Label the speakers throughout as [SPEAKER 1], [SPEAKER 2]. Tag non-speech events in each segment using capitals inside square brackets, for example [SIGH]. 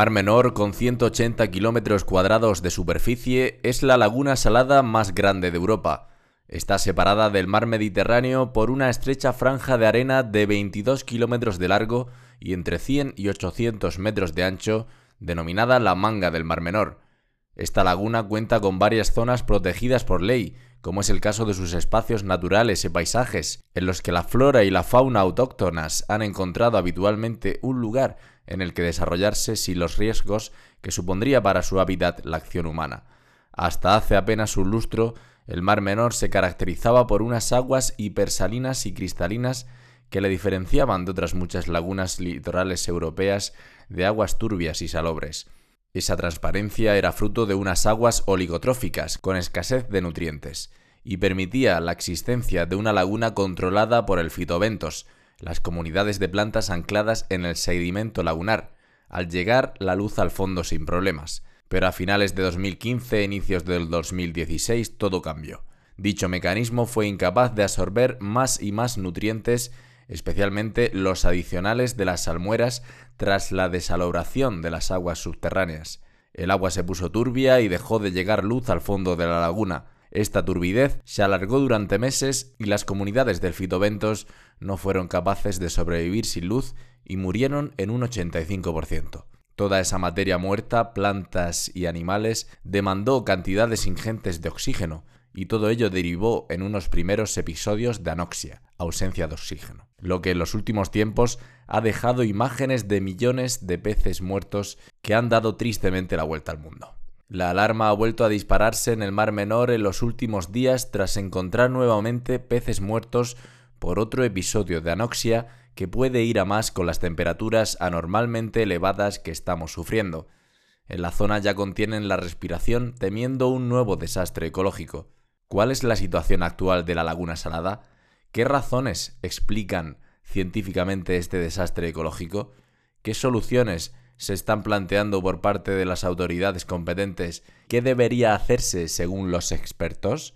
[SPEAKER 1] Mar Menor, con 180 kilómetros cuadrados de superficie, es la laguna salada más grande de Europa. Está separada del mar Mediterráneo por una estrecha franja de arena de 22 kilómetros de largo y entre 100 y 800 metros de ancho, denominada la Manga del Mar Menor. Esta laguna cuenta con varias zonas protegidas por ley, como es el caso de sus espacios naturales y paisajes, en los que la flora y la fauna autóctonas han encontrado habitualmente un lugar en el que desarrollarse sin los riesgos que supondría para su hábitat la acción humana. Hasta hace apenas un lustro, el Mar Menor se caracterizaba por unas aguas hipersalinas y cristalinas que le diferenciaban de otras muchas lagunas litorales europeas de aguas turbias y salobres. Esa transparencia era fruto de unas aguas oligotróficas con escasez de nutrientes y permitía la existencia de una laguna controlada por el fitoventos, las comunidades de plantas ancladas en el sedimento lagunar, al llegar la luz al fondo sin problemas. Pero a finales de 2015 e inicios del 2016 todo cambió. Dicho mecanismo fue incapaz de absorber más y más nutrientes, especialmente los adicionales de las salmueras tras la desalobración de las aguas subterráneas. El agua se puso turbia y dejó de llegar luz al fondo de la laguna, esta turbidez se alargó durante meses y las comunidades del fitoventos no fueron capaces de sobrevivir sin luz y murieron en un 85%. Toda esa materia muerta, plantas y animales, demandó cantidades ingentes de oxígeno, y todo ello derivó en unos primeros episodios de anoxia, ausencia de oxígeno, lo que en los últimos tiempos ha dejado imágenes de millones de peces muertos que han dado tristemente la vuelta al mundo. La alarma ha vuelto a dispararse en el Mar Menor en los últimos días tras encontrar nuevamente peces muertos por otro episodio de anoxia que puede ir a más con las temperaturas anormalmente elevadas que estamos sufriendo. En la zona ya contienen la respiración temiendo un nuevo desastre ecológico. ¿Cuál es la situación actual de la laguna salada? ¿Qué razones explican científicamente este desastre ecológico? ¿Qué soluciones se están planteando por parte de las autoridades competentes qué debería hacerse según los expertos?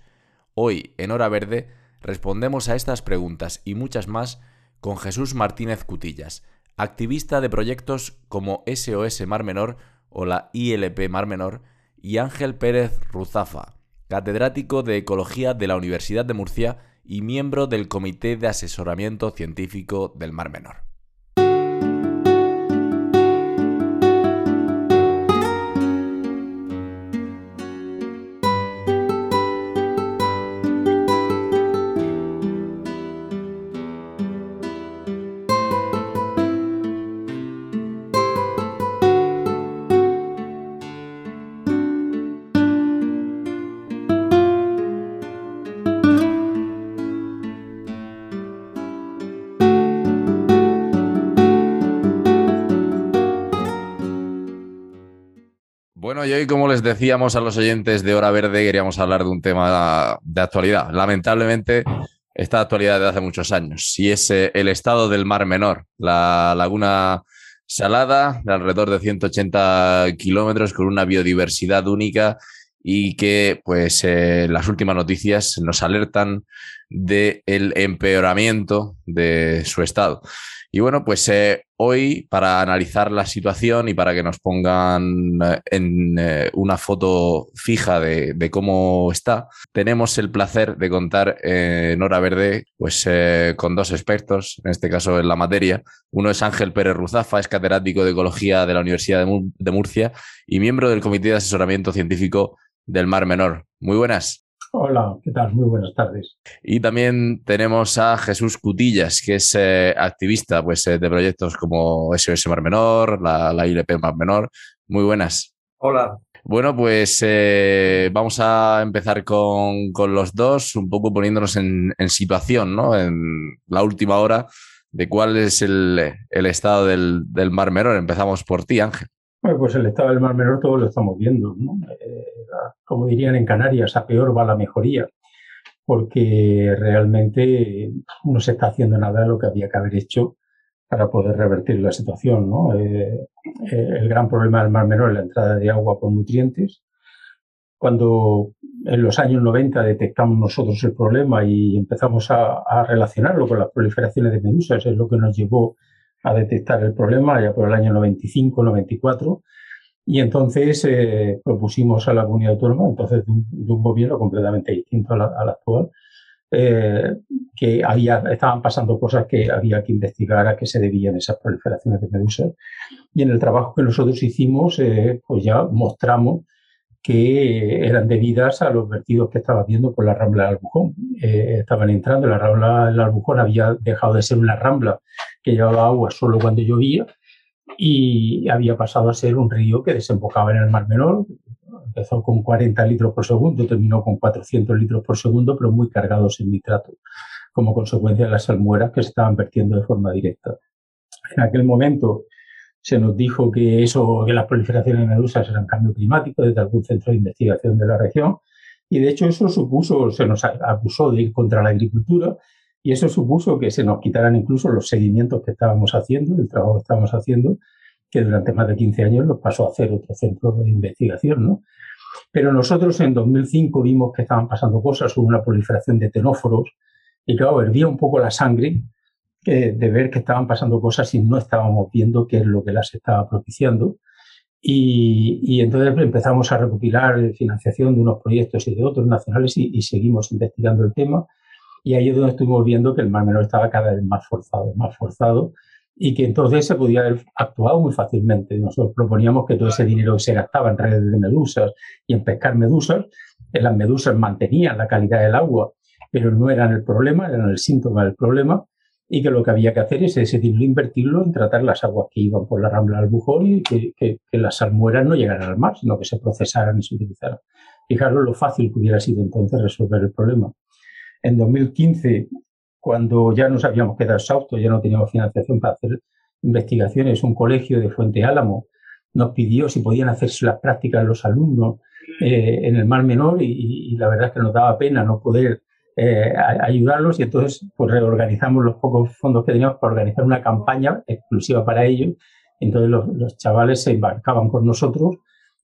[SPEAKER 1] Hoy, en Hora Verde, respondemos a estas preguntas y muchas más con Jesús Martínez Cutillas, activista de proyectos como SOS Mar Menor o la ILP Mar Menor, y Ángel Pérez Ruzafa, catedrático de Ecología de la Universidad de Murcia y miembro del Comité de Asesoramiento Científico del Mar Menor. Y hoy, como les decíamos a los oyentes de Hora Verde, queríamos hablar de un tema de actualidad. Lamentablemente, esta actualidad de hace muchos años, y es eh, el estado del Mar Menor, la laguna salada de alrededor de 180 kilómetros con una biodiversidad única y que, pues, eh, las últimas noticias nos alertan del empeoramiento de su estado. Y bueno, pues eh, hoy para analizar la situación y para que nos pongan eh, en eh, una foto fija de, cómo está, tenemos el placer de contar en Hora Verde pues, con dos expertos, en este caso en la materia. Uno es Ángel Pérez Ruzafa, es catedrático de Ecología de la Universidad de Murcia y miembro del Comité de Asesoramiento Científico del Mar Menor. Muy buenas.
[SPEAKER 2] Hola, ¿qué tal? Muy buenas tardes.
[SPEAKER 1] Y también tenemos a Jesús Cutillas, que es eh, activista pues, eh, de proyectos como SOS Mar Menor, la, la ILP Mar Menor. Muy buenas.
[SPEAKER 2] Hola.
[SPEAKER 1] Bueno, pues eh, vamos a empezar con, los dos, un poco poniéndonos en, situación, ¿no? En la última hora de cuál es el, estado del, del Mar Menor. Empezamos por ti, Ángel.
[SPEAKER 2] Bueno, pues el estado del Mar Menor todos lo estamos viendo. Eh, como dirían en Canarias, a peor va la mejoría, porque realmente no se está haciendo nada de lo que había que haber hecho para poder revertir la situación. Eh, eh, el gran problema del Mar Menor es la entrada de agua por nutrientes. Cuando en los años 90 detectamos nosotros el problema y empezamos a, a relacionarlo con las proliferaciones de medusas, es lo que nos llevó a detectar el problema ya por el año 95, 94. Y entonces eh, propusimos a la comunidad autónoma, entonces de un, gobierno completamente distinto al, actual, eh, que había, estaban pasando cosas que había que investigar a qué se debían esas proliferaciones de medusas. Y en el trabajo que nosotros hicimos, eh, pues ya mostramos que eran debidas a los vertidos que estaba viendo por la rambla del Albujón. Eh, estaban entrando, la rambla del Albujón había dejado de ser una rambla que llevaba agua solo cuando llovía y había pasado a ser un río que desembocaba en el Mar Menor. Empezó con 40 litros por segundo, terminó con 400 litros por segundo, pero muy cargados en nitrato, como consecuencia de las salmueras que se estaban vertiendo de forma directa. En aquel momento, se nos dijo que eso, que las proliferaciones de medusas eran cambio climático desde algún centro de investigación de la región. Y de hecho eso supuso, se nos acusó de ir contra la agricultura y eso supuso que se nos quitaran incluso los seguimientos que estábamos haciendo, el trabajo que estábamos haciendo, que durante más de 15 años los pasó a hacer otro centro de investigación, ¿no? Pero nosotros en 2005 vimos que estaban pasando cosas, hubo una proliferación de tenóforos y claro, hervía un poco la sangre de ver que estaban pasando cosas y no estábamos viendo qué es lo que las estaba propiciando. Y, y entonces empezamos a recopilar financiación de unos proyectos y de otros nacionales y, seguimos investigando el tema. Y ahí es donde estuvimos viendo que el Mar Menor estaba cada vez más forzado, más forzado, y que entonces se podía haber actuado muy fácilmente. Nosotros proponíamos que todo ese dinero que se gastaba en redes de medusas y en pescar medusas, las medusas mantenían la calidad del agua, pero no eran el problema, eran el síntoma del problema, y que lo que había que hacer es ese dinero invertirlo en tratar las aguas que iban por la rambla del Bujón y que, que, las salmueras no llegaran al mar, sino que se procesaran y se utilizaran. Fijaros lo fácil que hubiera sido entonces resolver el problema. En 2015, cuando ya nos habíamos quedado exhaustos, ya no teníamos financiación para hacer investigaciones, un colegio de Fuente Álamo nos pidió si podían hacerse las prácticas los alumnos eh, en el Mar Menor y, y, la verdad es que nos daba pena no poder eh, ayudarlos y entonces pues reorganizamos los pocos fondos que teníamos para organizar una campaña exclusiva para ellos. Entonces los, chavales se embarcaban con nosotros,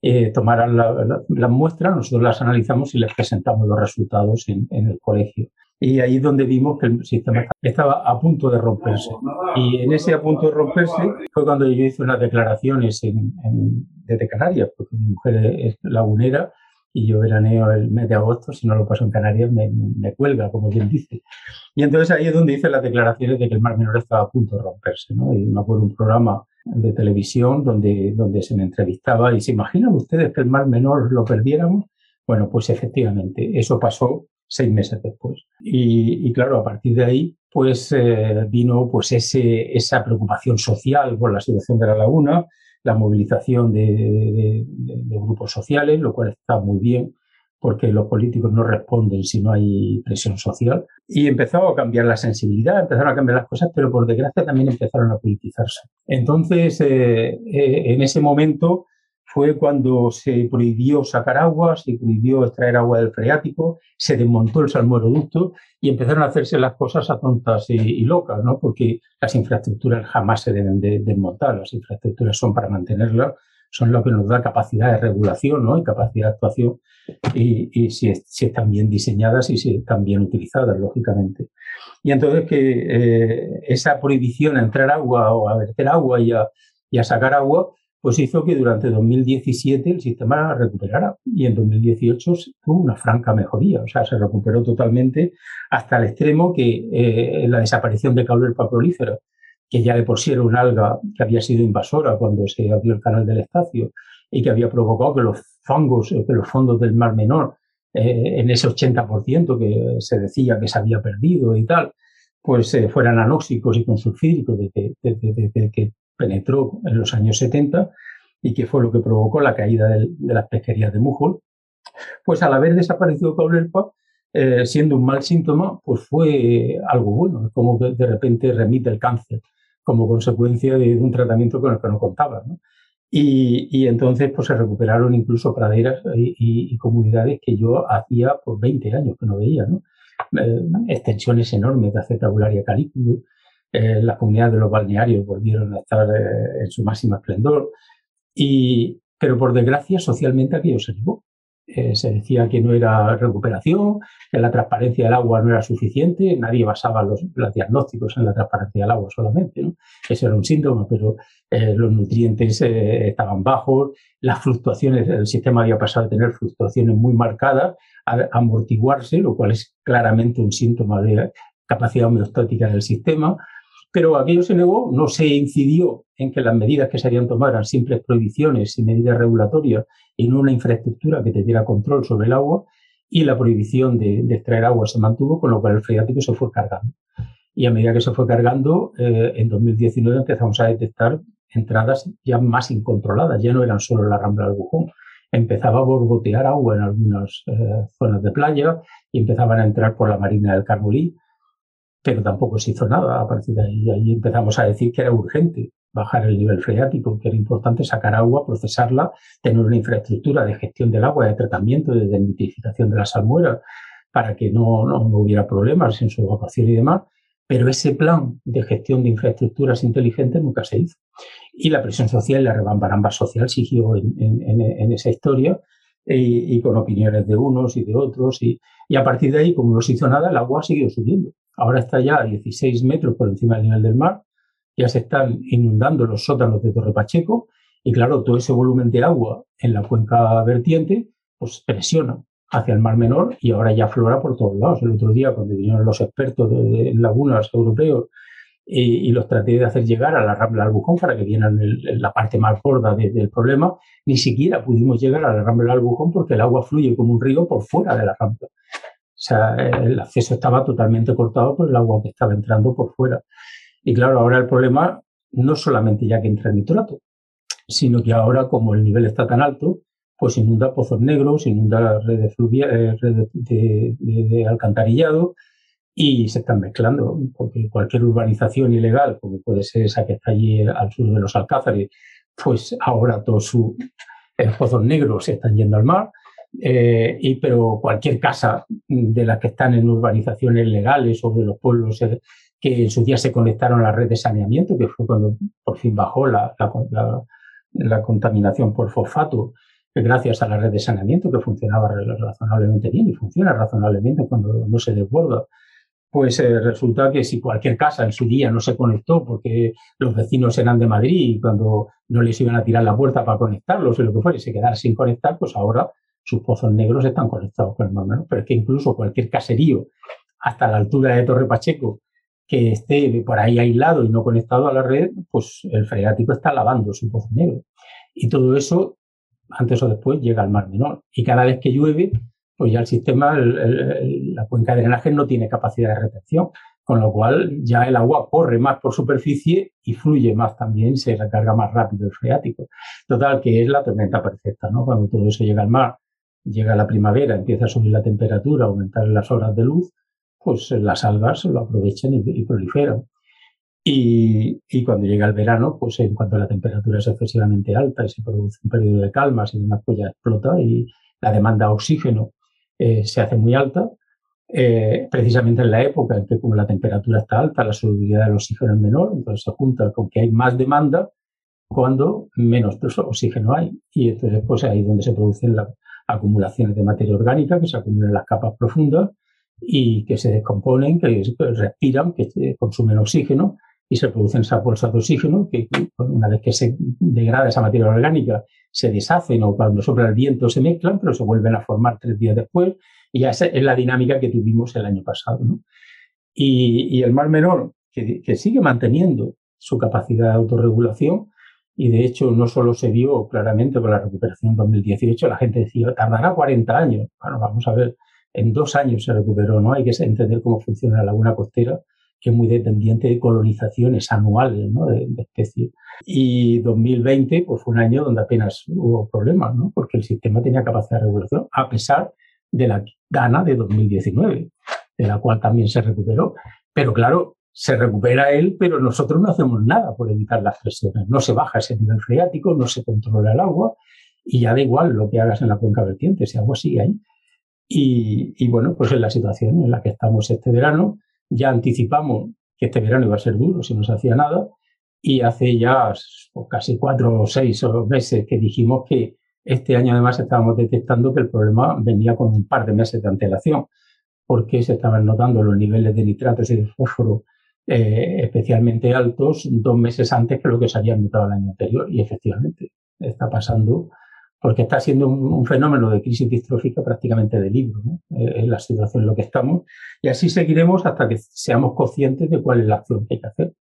[SPEAKER 2] eh, tomaran las muestras, nosotros las analizamos y les presentamos los resultados en, el colegio. Y ahí es donde vimos que el sistema estaba a punto de romperse. Y en ese a punto de romperse fue cuando yo hice unas declaraciones en, en, desde Canarias, porque mi mujer es lagunera y yo veraneo el mes de agosto, si no lo paso en Canarias, me, cuelga, como quien dice. Y entonces ahí es donde hice las declaraciones de que el Mar Menor estaba a punto de romperse. ¿no? Y me acuerdo un programa de televisión donde, donde se me entrevistaba y se imaginan ustedes que el Mar Menor lo perdiéramos. Bueno, pues efectivamente, eso pasó seis meses después. Y, y claro, a partir de ahí, pues eh, vino pues ese, esa preocupación social por la situación de la laguna, la movilización de, grupos sociales, lo cual está muy bien porque los políticos no responden si no hay presión social. Y empezó a cambiar la sensibilidad, empezaron a cambiar las cosas, pero por desgracia también empezaron a politizarse. Entonces, eh, eh, en ese momento, fue cuando se prohibió sacar agua, se prohibió extraer agua del freático, se desmontó el salmueroducto y empezaron a hacerse las cosas a tontas y, locas, ¿no? Porque las infraestructuras jamás se deben de, desmontar, las infraestructuras son para mantenerlas, son lo que nos da capacidad de regulación, ¿no? Y capacidad de actuación y, y si, si, están bien diseñadas y si están bien utilizadas, lógicamente. Y entonces que eh, esa prohibición a entrar agua o a verter agua y a, y a sacar agua, pues hizo que durante 2017 el sistema recuperara. Y en 2018 tuvo una franca mejoría, o sea, se recuperó totalmente hasta el extremo que eh, la desaparición de Caulerpa prolífera, que ya de por sí era una alga que había sido invasora cuando se abrió el canal del Estacio y que había provocado que los fongos, eh, que los fondos del Mar Menor, eh, en ese 80% que se decía que se había perdido y tal, pues fueran anóxicos y consulfídicos desde, desde que penetró en los años 70 y que fue lo que provocó la caída de, las pesquerías de Mujol, pues al haber desaparecido Caulerpa, eh, siendo un mal síntoma, pues fue algo bueno, como que de repente remite el cáncer como consecuencia de un tratamiento con el que no contaba. Y, entonces pues se recuperaron incluso praderas y, comunidades que yo hacía por 20 años que no veía. Eh, extensiones enormes de acetabularia calículo, eh, las comunidades de los balnearios volvieron a estar eh, en su máximo esplendor, y, pero por desgracia socialmente aquello se negó. Eh, se decía que no era recuperación, que la transparencia del agua no era suficiente, nadie basaba los, diagnósticos en la transparencia del agua solamente. ¿no? Ese era un síntoma, pero eh, los nutrientes eh, estaban bajos, las fluctuaciones, el sistema había pasado a tener fluctuaciones muy marcadas, amortiguarse, lo cual es claramente un síntoma de capacidad homeostática del sistema. Pero aquello se negó, no se incidió en que las medidas que se habían tomado eran simples prohibiciones y medidas regulatorias y no una infraestructura que te diera control sobre el agua y la prohibición de, extraer agua se mantuvo, con lo cual el freático se fue cargando. Y a medida que se fue cargando, eh, en 2019 empezamos a detectar entradas ya más incontroladas, ya no eran solo la rambla del Bujón. Empezaba a borbotear agua en algunas eh, zonas de playa y empezaban a entrar por la marina del Carmolí pero tampoco se hizo nada a partir de ahí. Ahí empezamos a decir que era urgente bajar el nivel freático, que era importante sacar agua, procesarla, tener una infraestructura de gestión del agua, de tratamiento, de desmitificación de las salmueras, para que no, no, hubiera problemas en su evacuación y demás. Pero ese plan de gestión de infraestructuras inteligentes nunca se hizo. Y la presión social, la rebambaramba social siguió en, esa historia y, y, con opiniones de unos y de otros. Y, y a partir de ahí, como no se hizo nada, el agua siguió subiendo. Ahora está ya a 16 metros por encima del nivel del mar, ya se están inundando los sótanos de Torre Pacheco y claro, todo ese volumen de agua en la cuenca vertiente pues presiona hacia el Mar Menor y ahora ya aflora por todos lados. El otro día, cuando vinieron los expertos de, lagunas europeos y, los traté de hacer llegar a la Rambla para que vieran la parte más gorda del problema, ni siquiera pudimos llegar a la Rambla del Albujón porque el agua fluye como un río por fuera de la Rambla. O sea, el acceso estaba totalmente cortado por el agua que estaba entrando por fuera. Y claro, ahora el problema no solamente ya que entra nitrato, sino que ahora como el nivel está tan alto, pues inunda pozos negros, inunda redes, eh, redes de, de, alcantarillado y se están mezclando, porque cualquier urbanización ilegal, como puede ser esa que está allí al sur de los Alcázares, pues ahora todos sus eh, pozos negros se están yendo al mar eh, y, pero cualquier casa de las que están en urbanizaciones legales o de los pueblos eh, que en su día se conectaron a la red de saneamiento, que fue cuando por fin bajó la, la, la, contaminación por fosfato, gracias a la red de saneamiento que funcionaba razonablemente bien y funciona razonablemente cuando no se desborda. Pues eh, resulta que si cualquier casa en su día no se conectó porque los vecinos eran de Madrid y cuando no les iban a tirar la puerta para conectarlos o lo que fuera y se quedara sin conectar, pues ahora sus pozos negros están conectados con el Mar Menor, pero es que incluso cualquier caserío hasta la altura de Torre Pacheco que esté por ahí aislado y no conectado a la red, pues el freático está lavando su pozo negro. Y todo eso, antes o después, llega al Mar Menor. Y cada vez que llueve, pues ya el sistema, la cuenca de drenaje no tiene capacidad de retención, con lo cual ya el agua corre más por superficie y fluye más también, se recarga más rápido el freático. Total, que es la tormenta perfecta, ¿no? Cuando todo eso llega al mar llega la primavera, empieza a subir la temperatura, aumentar las horas de luz, pues las algas lo aprovechan y, proliferan. Y, y, cuando llega el verano, pues en cuanto la temperatura es excesivamente alta y se produce un periodo de calmas y demás, pues ya explota y la demanda de oxígeno eh, se hace muy alta. Eh, precisamente en la época en que como la temperatura está alta, la solubilidad del oxígeno es menor, entonces se junta con que hay más demanda cuando menos oxígeno hay. Y entonces pues ahí es donde se producen la, acumulaciones de materia orgánica que se acumulan en las capas profundas y que se descomponen, que respiran, que consumen oxígeno y se producen esas bolsas de oxígeno que una vez que se degrada esa materia orgánica se deshacen o cuando sopla el viento se mezclan, pero se vuelven a formar tres días después y esa es la dinámica que tuvimos el año pasado. Y, el Mar Menor, que, que sigue manteniendo su capacidad de autorregulación, y de hecho no solo se vio claramente con la recuperación en 2018, la gente decía, tardará 40 años. Bueno, vamos a ver, en dos años se recuperó, ¿no? Hay que entender cómo funciona la laguna costera, que es muy dependiente de colonizaciones anuales, ¿no? De, especies. Y 2020, pues fue un año donde apenas hubo problemas, ¿no? Porque el sistema tenía capacidad de regulación, a pesar de la gana de 2019, de la cual también se recuperó. Pero claro, se recupera él, pero nosotros no hacemos nada por evitar las presiones. No se baja ese nivel freático, no se controla el agua y ya da igual lo que hagas en la cuenca vertiente, ese agua sigue ahí. Y, y bueno, pues es la situación en la que estamos este verano. Ya anticipamos que este verano iba a ser duro si no se hacía nada y hace ya pues, casi cuatro o seis meses que dijimos que este año además estábamos detectando que el problema venía con un par de meses de antelación, porque se estaban notando los niveles de nitratos y de fósforo eh, especialmente altos dos meses antes que lo que se había notado el año anterior. Y efectivamente está pasando, porque está siendo un, fenómeno de crisis distrófica prácticamente de libro. ¿no? Eh, es la situación en la que estamos. Y así seguiremos hasta que seamos conscientes de cuál es la acción que hay que hacer.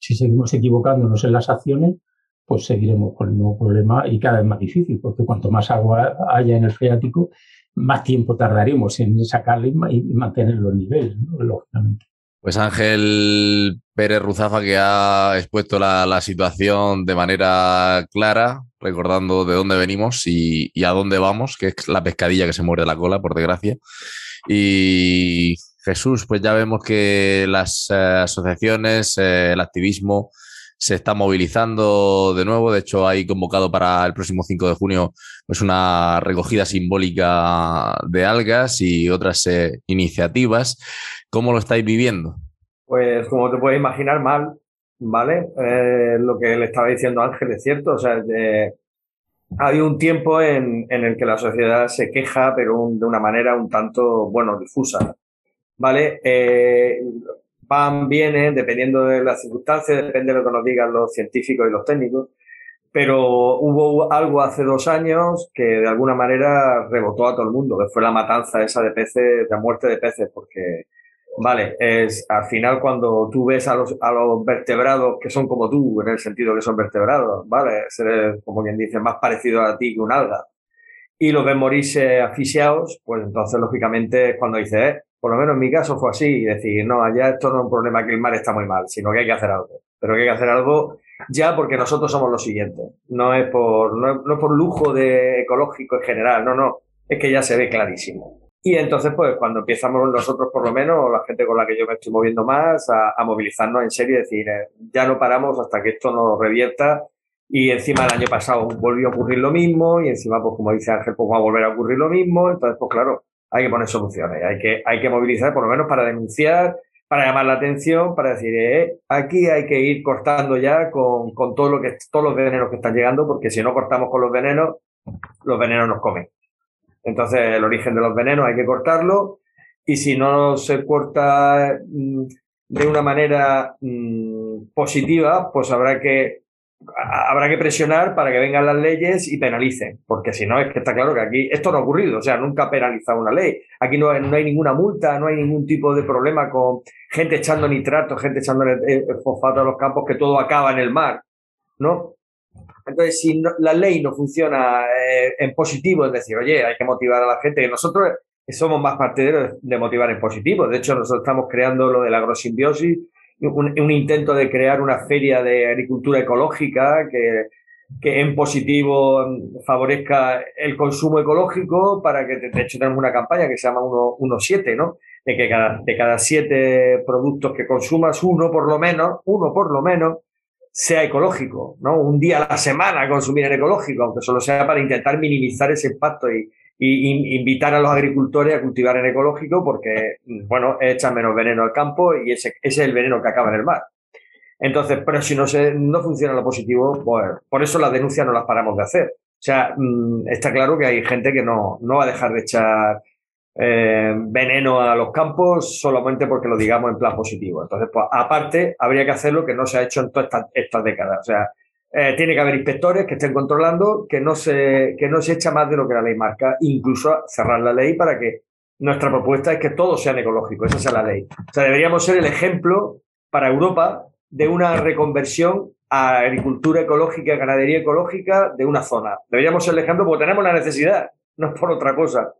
[SPEAKER 2] Si seguimos equivocándonos en las acciones, pues seguiremos con el nuevo problema y cada vez más difícil, porque cuanto más agua haya en el freático, más tiempo tardaremos en sacarle y mantener los niveles, lógicamente.
[SPEAKER 1] Pues Ángel Pérez Ruzafa que ha expuesto la, situación de manera clara, recordando de dónde venimos y, a dónde vamos, que es la pescadilla que se muere la cola, por desgracia. Y Jesús, pues ya vemos que las eh, asociaciones, eh, el activismo, se está movilizando de nuevo. De hecho, hay convocado para el próximo 5 de junio pues una recogida simbólica de algas y otras eh, iniciativas. ¿Cómo lo estáis viviendo?
[SPEAKER 3] Pues como te puedes imaginar, mal, ¿vale? Eh, lo que le estaba diciendo Ángel es cierto. O sea, hay un tiempo en, el que la sociedad se queja, pero de una manera un tanto, bueno, difusa. ¿Vale? Eh, van, vienen, dependiendo de las circunstancias, depende de lo que nos digan los científicos y los técnicos. Pero hubo algo hace dos años que de alguna manera rebotó a todo el mundo, que fue la matanza esa de peces, la muerte de peces, porque, vale, es al final cuando tú ves a los, a los vertebrados que son como tú, en el sentido que son vertebrados, vale, ser, como quien dice, más parecido a ti que un alga, y los ves morirse asfixiados, pues entonces lógicamente es cuando dices, eh, por lo menos en mi caso fue así, y decir, no, allá esto no es un problema que el mar está muy mal, sino que hay que hacer algo. Pero que hay que hacer algo ya porque nosotros somos los siguientes. No es por, no es, por lujo de ecológico en general, no, no. Es que ya se ve clarísimo. Y entonces, pues, cuando empezamos nosotros, por lo menos, o la gente con la que yo me estoy moviendo más, a, movilizarnos en serio y decir, eh, ya no paramos hasta que esto nos revierta. Y encima el año pasado volvió a ocurrir lo mismo, y encima, pues, como dice Ángel, pues va a volver a ocurrir lo mismo. Entonces, pues, claro, hay que poner soluciones, hay que, hay que movilizar por lo menos para denunciar, para llamar la atención, para decir, eh, aquí hay que ir cortando ya con, con todo lo que, todos los venenos que están llegando, porque si no cortamos con los venenos, los venenos nos comen. Entonces, el origen de los venenos hay que cortarlo y si no se corta mm, de una manera mm, positiva, pues habrá que habrá que presionar para que vengan las leyes y penalicen, porque si no es que está claro que aquí esto no ha ocurrido, o sea, nunca ha penalizado una ley. Aquí no, no hay ninguna multa, no hay ningún tipo de problema con gente echando nitrato, gente echando fosfato a los campos, que todo acaba en el mar, ¿no? Entonces, si la ley no funciona eh, en positivo, es decir, oye, hay que motivar a la gente, que nosotros somos más partidarios de motivar en positivo. De hecho, nosotros estamos creando lo de la agrosimbiosis, un, intento de crear una feria de agricultura ecológica que, que en positivo favorezca el consumo ecológico para que, de hecho, tenemos una campaña que se llama 1.7, ¿no? De que cada, de cada siete productos que consumas, uno por lo menos, uno por lo menos, sea ecológico, ¿no? Un día a la semana consumir en ecológico, aunque solo sea para intentar minimizar ese impacto y, y invitar a los agricultores a cultivar en ecológico porque, bueno, echan menos veneno al campo y ese, es el veneno que acaba en el mar. Entonces, pero si no, se, no funciona lo positivo, pues por eso las denuncias no las paramos de hacer. O sea, mm, está claro que hay gente que no, no va a dejar de echar eh, veneno a los campos solamente porque lo digamos en plan positivo. Entonces, pues aparte, habría que hacer lo que no se ha hecho en todas estas, estas décadas. O sea, eh, tiene que haber inspectores que estén controlando que no, se, que no se echa más de lo que la ley marca, incluso cerrar la ley para que nuestra propuesta es que todos sean ecológicos, esa sea la ley. O sea, deberíamos ser el ejemplo para Europa de una reconversión a agricultura ecológica, ganadería ecológica de una zona. Deberíamos ser el ejemplo porque tenemos la necesidad, no es por otra cosa.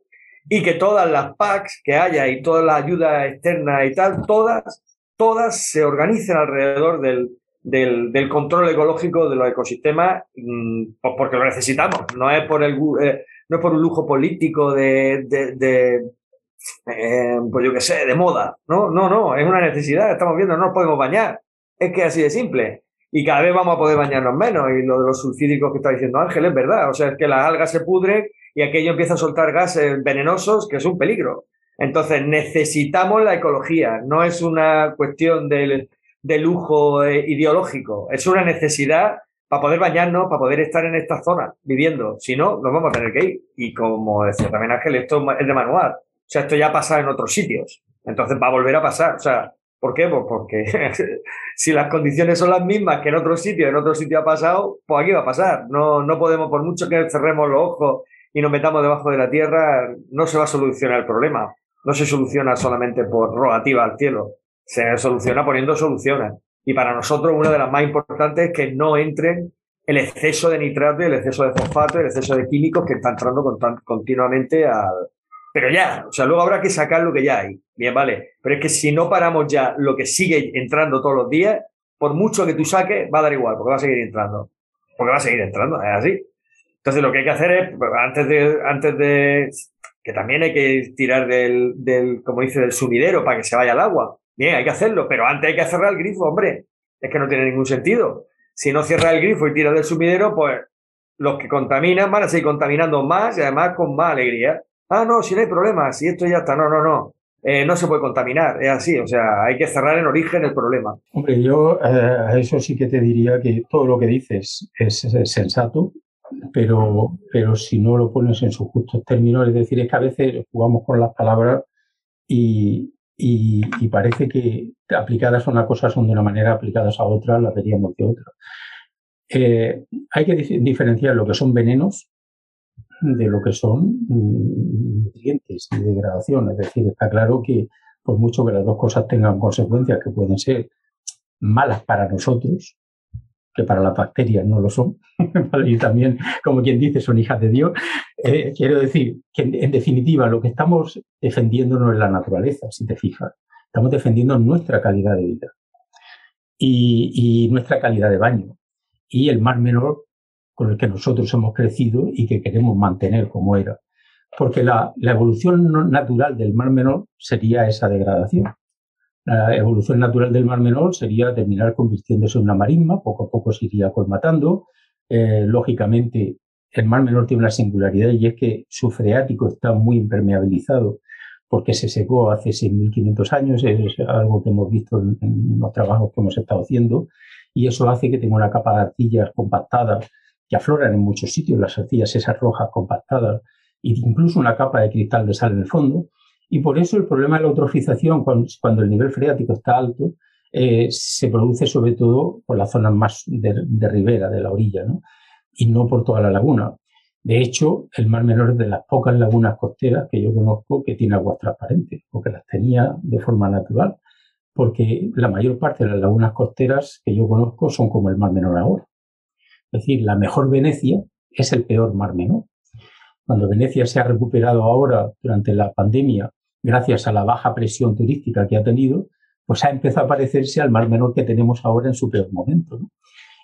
[SPEAKER 3] Y que todas las PACs que haya y todas las ayudas externas y tal, todas, todas se organicen alrededor del, del, del, control ecológico de los ecosistemas, mm, pues porque lo necesitamos, no es por, el, eh, no es por un lujo político de, de, eh, pues yo qué sé, de moda. No, no, no, es una necesidad, estamos viendo, no nos podemos bañar. Es que así de simple. Y cada vez vamos a poder bañarnos menos. Y lo de los sulfídicos que está diciendo Ángel es verdad. O sea, es que las algas se pudren y aquello empieza a soltar gases venenosos, que es un peligro. Entonces, necesitamos la ecología. No es una cuestión de, de lujo eh, ideológico. Es una necesidad para poder bañarnos, para poder estar en esta zona viviendo. Si no, nos vamos a tener que ir. Y como decía también Ángel, esto es de manual. O sea, esto ya ha pasado en otros sitios. Entonces va a volver a pasar. O sea, ¿por qué? Pues porque [LAUGHS] si las condiciones son las mismas que en otros sitios, en otro sitio ha pasado, pues aquí va a pasar. No, no podemos, por mucho que cerremos los ojos y nos metamos debajo de la tierra, no se va a solucionar el problema. No se soluciona solamente por rogativa al cielo. Se soluciona poniendo soluciones. Y para nosotros una de las más importantes es que no entren el exceso de nitrato el exceso de fosfato el exceso de químicos que está entrando continuamente al... Pero ya, o sea, luego habrá que sacar lo que ya hay. Bien, vale. Pero es que si no paramos ya lo que sigue entrando todos los días, por mucho que tú saques, va a dar igual, porque va a seguir entrando. Porque va a seguir entrando, es así. Entonces lo que hay que hacer es, antes de, antes de, que también hay que tirar del, del, como dice, del sumidero para que se vaya al agua. Bien, hay que hacerlo, pero antes hay que cerrar el grifo, hombre. Es que no tiene ningún sentido. Si no cierra el grifo y tira del sumidero, pues los que contaminan van a seguir contaminando más y además con más alegría. Ah, no, si no hay problema, si esto ya está. No, no, no. Eh, no se puede contaminar, es así. O sea, hay que cerrar en origen el problema.
[SPEAKER 2] Hombre, yo eh, a eso sí que te diría que todo lo que dices es, sensato, pero, pero si no lo pones en sus justos términos, es decir, es que a veces jugamos con las palabras y, y, parece que aplicadas a una cosa son de una manera, aplicadas a otra las veríamos de otra. Eh, hay que diferenciar lo que son venenos de lo que son mm, nutrientes y degradación. Es decir, está claro que por mucho que las dos cosas tengan consecuencias que pueden ser malas para nosotros, que para las bacterias no lo son, [LAUGHS] y también, como quien dice, son hijas de Dios. Eh, quiero decir que, en, definitiva, lo que estamos defendiendo no es la naturaleza, si te fijas. Estamos defendiendo nuestra calidad de vida y, nuestra calidad de baño y el mar menor con el que nosotros hemos crecido y que queremos mantener como era. Porque la evolución natural del mar menor sería esa degradación. La evolución natural del Mar Menor sería terminar convirtiéndose en una marisma, poco a poco se iría colmatando. Eh, lógicamente, el Mar Menor tiene una singularidad y es que su freático está muy impermeabilizado porque se secó hace 6.500 años, es algo que hemos visto en, los trabajos que hemos estado haciendo, y eso hace que tenga una capa de arcillas compactadas que afloran en muchos sitios, las arcillas esas rojas compactadas, e incluso una capa de cristal de sal en el fondo, y por eso el problema de la eutrofización, cuando, el nivel freático está alto, eh, se produce sobre todo por las zonas más de, ribera, de la orilla, ¿no? Y no por toda la laguna. De hecho, el Mar Menor es de las pocas lagunas costeras que yo conozco que tiene aguas transparentes, porque las tenía de forma natural, porque la mayor parte de las lagunas costeras que yo conozco son como el Mar Menor ahora. Es decir, la mejor Venecia es el peor Mar Menor. Cuando Venecia se ha recuperado ahora durante la pandemia gracias a la baja presión turística que ha tenido, pues ha empezado a parecerse al mar menor que tenemos ahora en su peor momento.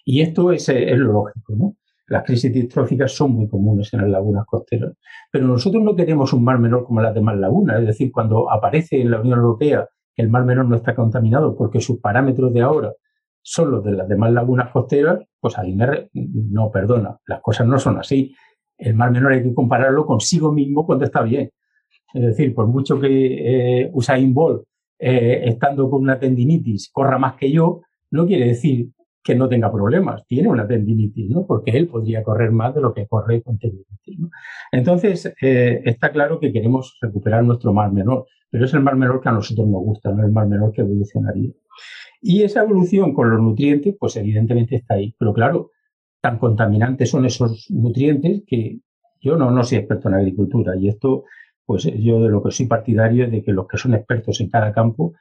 [SPEAKER 2] Y esto es, es, lo lógico. ¿no? Las crisis distróficas son muy comunes en las lagunas costeras, pero nosotros no queremos un mar menor como las demás lagunas. Es decir, cuando aparece en la Unión Europea que el mar menor no está contaminado porque sus parámetros de ahora son los de las demás lagunas costeras, pues ahí me no perdona, las cosas no son así. El mar menor hay que compararlo consigo mismo cuando está bien. Es decir, por mucho que eh, Usain Bolt, eh, estando con una tendinitis, corra más que yo, no quiere decir que no tenga problemas. Tiene una tendinitis, ¿no? Porque él podría correr más de lo que corre con tendinitis. ¿no? Entonces, eh, está claro que queremos recuperar nuestro mar menor, pero es el mar menor que a nosotros nos gusta, no el mar menor que evolucionaría. Y esa evolución con los nutrientes, pues evidentemente está ahí. Pero claro, tan contaminantes son esos nutrientes que yo no, no soy experto en agricultura y esto pues yo de lo que soy partidario es de que los que son expertos en cada campo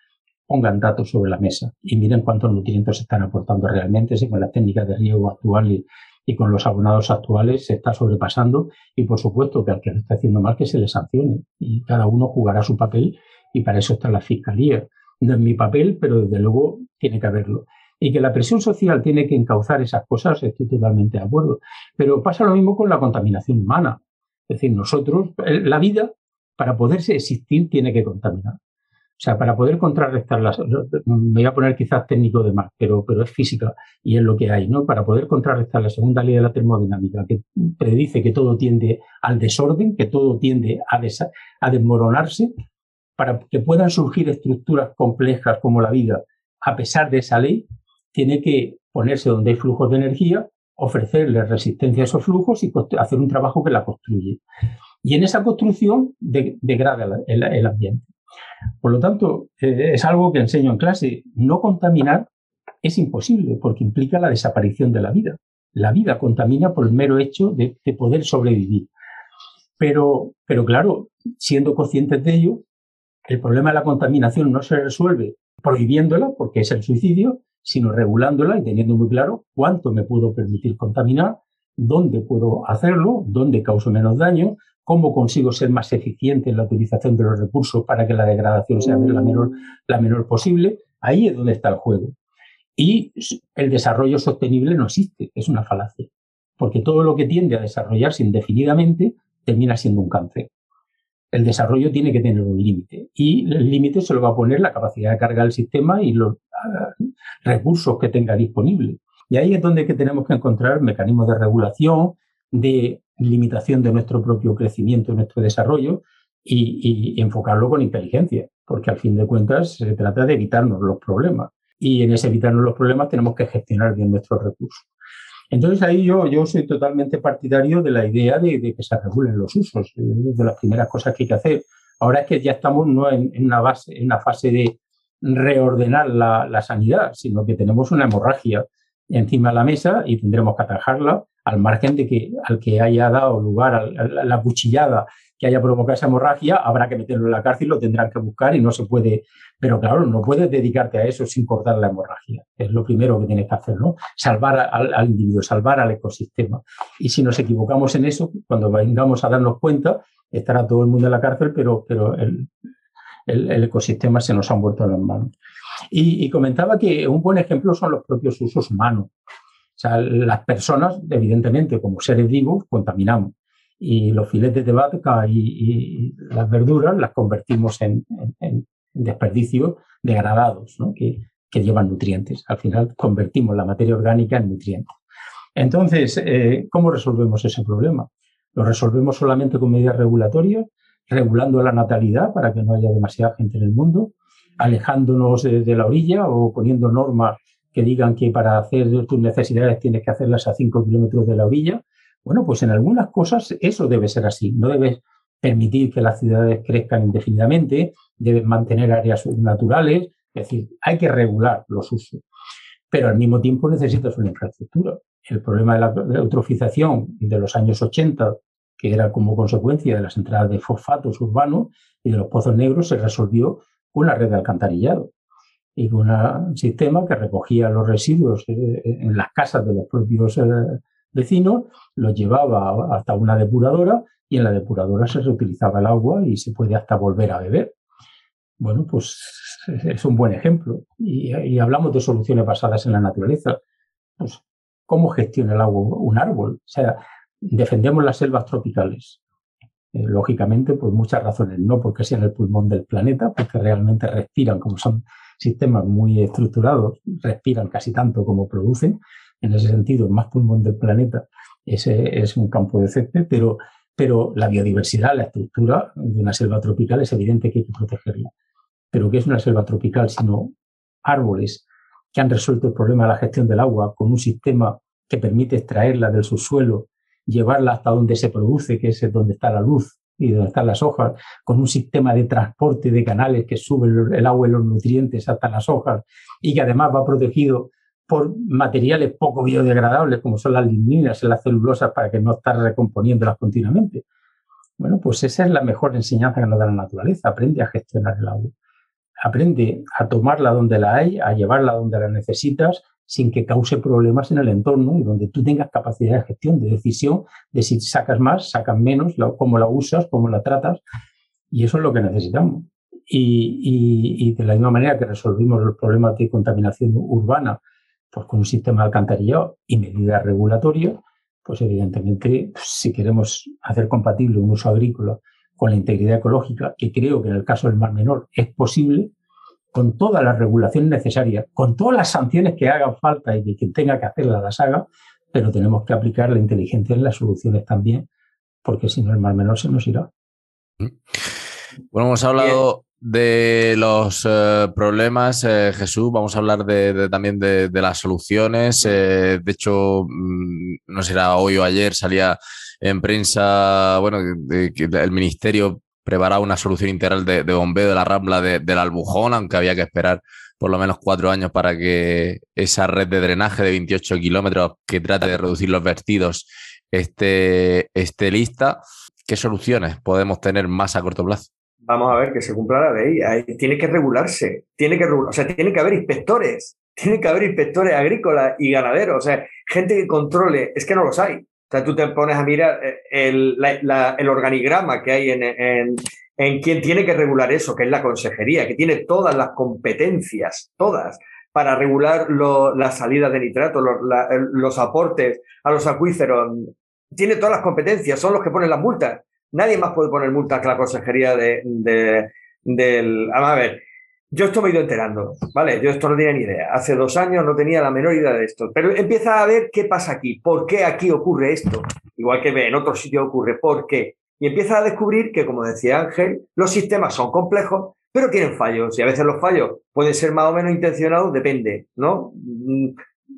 [SPEAKER 2] pongan datos sobre la mesa y miren cuántos nutrientes se están aportando realmente, si con las técnicas de riego actuales y con los abonados actuales se está sobrepasando y por supuesto que al que lo está haciendo mal que se le sancione y cada uno jugará su papel y para eso está la fiscalía. No es mi papel, pero desde luego tiene que haberlo. Y que la presión social tiene que encauzar esas cosas, estoy totalmente de acuerdo. Pero pasa lo mismo con la contaminación humana. Es decir, nosotros, la vida para poderse existir tiene que contaminar. O sea, para poder contrarrestar las, me voy a poner quizás técnico de más, pero, pero es física y es lo que hay, ¿no? Para poder contrarrestar la segunda ley de la termodinámica, que predice que todo tiende al desorden, que todo tiende a, a desmoronarse, para que puedan surgir estructuras complejas como la vida, a pesar de esa ley, tiene que ponerse donde hay flujos de energía, ofrecerle resistencia a esos flujos y hacer un trabajo que la construye. Y en esa construcción degrada el, ambiente. Por lo tanto, eh, es algo que enseño en clase. No contaminar es imposible porque implica la desaparición de la vida. La vida contamina por el mero hecho de, poder sobrevivir. Pero, pero claro, siendo conscientes de ello, el problema de la contaminación no se resuelve prohibiéndola, porque es el suicidio, sino regulándola y teniendo muy claro cuánto me puedo permitir contaminar, dónde puedo hacerlo, dónde causo menos daño, cómo consigo ser más eficiente en la utilización de los recursos para que la degradación sea la menor, la menor posible. Ahí es donde está el juego. Y el desarrollo sostenible no existe, es una falacia, porque todo lo que tiende a desarrollarse indefinidamente termina siendo un cáncer el desarrollo tiene que tener un límite y el límite se lo va a poner la capacidad de carga del sistema y los ah, recursos que tenga disponible. Y ahí es donde que tenemos que encontrar mecanismos de regulación, de limitación de nuestro propio crecimiento, nuestro desarrollo y, enfocarlo con inteligencia, porque al fin de cuentas se trata de evitarnos los problemas. Y en ese evitarnos los problemas tenemos que gestionar bien nuestros recursos. Entonces ahí yo, yo soy totalmente partidario de la idea de, que se regulen los usos, de las primeras cosas que hay que hacer. Ahora es que ya estamos no en, una, en fase de reordenar la, sanidad, sino que tenemos una hemorragia encima de la mesa y tendremos que atajarla al margen de que al que haya dado lugar a la cuchillada que haya provocado esa hemorragia, habrá que meterlo en la cárcel, lo tendrán que buscar y no se puede. Pero claro, no puedes dedicarte a eso sin cortar la hemorragia. Es lo primero que tienes que hacer, ¿no? Salvar al, individuo, salvar al ecosistema. Y si nos equivocamos en eso, cuando vengamos a darnos cuenta, estará todo el mundo en la cárcel, pero, pero el, ecosistema se nos ha vuelto en las manos. Y comentaba que un buen ejemplo son los propios usos humanos. O sea, las personas, evidentemente, como seres vivos, contaminamos y los filetes de vaca y, las verduras las convertimos en, desperdicios degradados, que, llevan nutrientes. Al final convertimos la materia orgánica en nutrientes. Entonces, eh, ¿cómo resolvemos ese problema? ¿Lo resolvemos solamente con medidas regulatorias, regulando la natalidad para que no haya demasiada gente en el mundo, alejándonos de, la orilla o poniendo normas que digan que para hacer tus necesidades tienes que hacerlas a 5 kilómetros de la orilla? Bueno, pues en algunas cosas eso debe ser así. No debes permitir que las ciudades crezcan indefinidamente, debes mantener áreas naturales, es decir, hay que regular los usos. Pero al mismo tiempo necesitas una infraestructura. El problema de la eutrofización de los años 80, que era como consecuencia de las entradas de fosfatos urbanos y de los pozos negros, se resolvió con la red de alcantarillado y un sistema que recogía los residuos eh, en las casas de los propios eh, vecino, lo llevaba hasta una depuradora y en la depuradora se reutilizaba el agua y se puede hasta volver a beber. Bueno, pues es un buen ejemplo. Y, hablamos de soluciones basadas en la naturaleza. Pues, ¿cómo gestiona el agua un árbol? O sea, defendemos las selvas tropicales. Eh, lógicamente, por muchas razones. No porque sean el pulmón del planeta, porque realmente respiran, como son sistemas muy estructurados, respiran casi tanto como producen, en ese sentido, el más pulmón del planeta ese es un campo de césped, pero, pero la biodiversidad, la estructura de una selva tropical es evidente que hay que protegerla. Pero ¿qué es una selva tropical? Sino árboles que han resuelto el problema de la gestión del agua con un sistema que permite extraerla del subsuelo, llevarla hasta donde se produce, que es donde está la luz y donde están las hojas, con un sistema de transporte de canales que sube el agua y los nutrientes hasta las hojas y que además va protegido por materiales poco biodegradables como son las ligninas y las celulosas para que no estar recomponiéndolas continuamente. Bueno, pues esa es la mejor enseñanza que nos da la naturaleza. Aprende a gestionar el agua. Aprende a tomarla donde la hay, a llevarla donde la necesitas sin que cause problemas en el entorno y donde tú tengas capacidad de gestión, de decisión, de si sacas más, sacas menos, cómo la usas, cómo la tratas. Y eso es lo que necesitamos. Y, de la misma manera que resolvimos los problemas de contaminación urbana pues con un sistema de alcantarillado y medidas regulatorias, pues evidentemente si queremos hacer compatible un uso agrícola con la integridad ecológica, que creo que en el caso del Mar Menor es posible, con todas las regulaciones necesarias, con todas las sanciones que hagan falta y que quien tenga que hacerlas las haga, pero tenemos que aplicar la inteligencia en las soluciones también, porque si no el Mar Menor se nos irá.
[SPEAKER 1] Bueno, hemos hablado de los eh, problemas, eh, Jesús, vamos a hablar de, también de, las soluciones. Eh, de hecho, mm, no sé, era hoy o ayer, salía en prensa, bueno, el ministerio preparaba una solución integral de, bombeo de la rambla del Albujón, aunque había que esperar por lo menos cuatro años para que esa red de drenaje de 28 kilómetros que trata de reducir los vertidos esté, lista. ¿Qué soluciones podemos tener más a corto plazo?
[SPEAKER 3] vamos a ver que se cumpla la ley. tiene que regularse, tiene que o sea, tiene que haber inspectores, tiene que haber inspectores agrícolas y ganaderos, o sea, gente que controle, es que no los hay. O sea, tú te pones a mirar eh, el, el organigrama que hay en, en, en quien tiene que regular eso, que es la consejería, que tiene todas las competencias, todas, para regular la salida de nitrato, los, los aportes a los acuíferos. Tiene todas las competencias, son los que ponen las multas. Nadie más puede poner multas que la consejería de, del... Vamos a ver, yo esto me he ido enterando, ¿vale? Yo esto no tenía ni idea. Hace dos años no tenía la menor idea de esto. Pero empieza a ver qué pasa aquí, por qué aquí ocurre esto. Igual que en otros sitios ocurre, ¿por qué? Y empieza a descubrir que, como decía Ángel, los sistemas son complejos, pero tienen fallos. Y a veces los fallos pueden ser más o menos intencionados, depende, ¿no? Mm,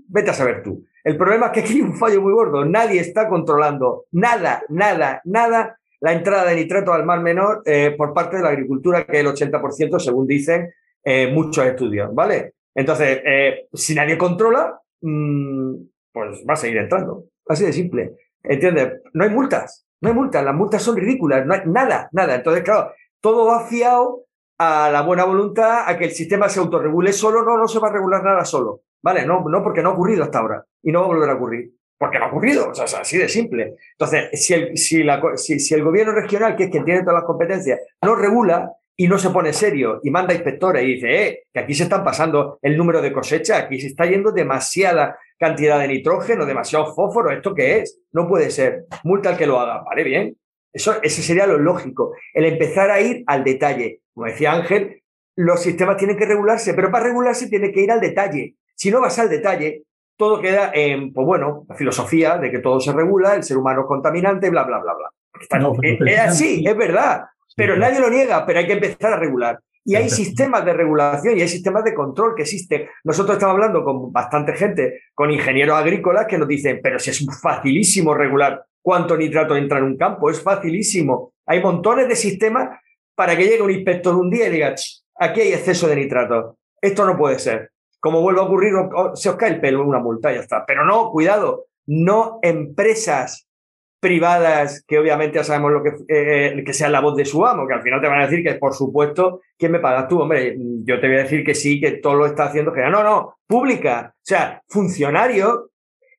[SPEAKER 3] vete a saber tú. El problema es que aquí hay un fallo muy gordo. Nadie está controlando nada, nada, nada la entrada de nitrato al mar menor eh, por parte de la agricultura, que el 80%, según dicen eh, muchos estudios, ¿vale? Entonces, eh, si nadie controla, mm, pues va a seguir entrando. Así de simple. ¿Entiendes? No hay multas, no hay multas, las multas son ridículas, no hay nada, nada. Entonces, claro, todo va fiado a la buena voluntad, a que el sistema se autorregule solo, no, no se va a regular nada solo, ¿vale? No, no porque no ha ocurrido hasta ahora y no va a volver a ocurrir porque no ha ocurrido, o sea, así de simple. Entonces, si el, si, la, si, el gobierno regional, que es quien tiene todas las competencias, no regula y no se pone serio y manda inspectores y dice, eh, que aquí se están pasando el número de cosecha, aquí se está yendo demasiada cantidad de nitrógeno, demasiado fósforo, ¿esto qué es? No puede ser. Multa al que lo haga, ¿vale? Bien. Eso, ese sería lo lógico, el empezar a ir al detalle. Como decía Ángel, los sistemas tienen que regularse, pero para regularse tiene que ir al detalle. Si no vas al detalle, todo queda en, pues bueno, la filosofía de que todo se regula, el ser humano es contaminante, bla, bla, bla, bla. es, así, es verdad, pero nadie lo niega, pero hay que empezar a regular. Y hay sistemas de regulación y hay sistemas de control que existen. Nosotros estamos hablando con bastante gente, con ingenieros agrícolas que nos dicen, pero si es facilísimo regular cuánto nitrato entra en un campo, es facilísimo. Hay montones de sistemas para que llegue un inspector un día y diga, aquí hay exceso de nitrato. Esto no puede ser como vuelva a ocurrir, se os cae el pelo una multa, ya está. Pero no, cuidado, no empresas privadas que obviamente ya sabemos lo que, eh, que sea la voz de su amo, que al final te van a decir que por supuesto, ¿quién me pagas tú? Hombre, yo te voy a decir que sí, que todo lo está haciendo que No, no, pública. O sea, funcionarios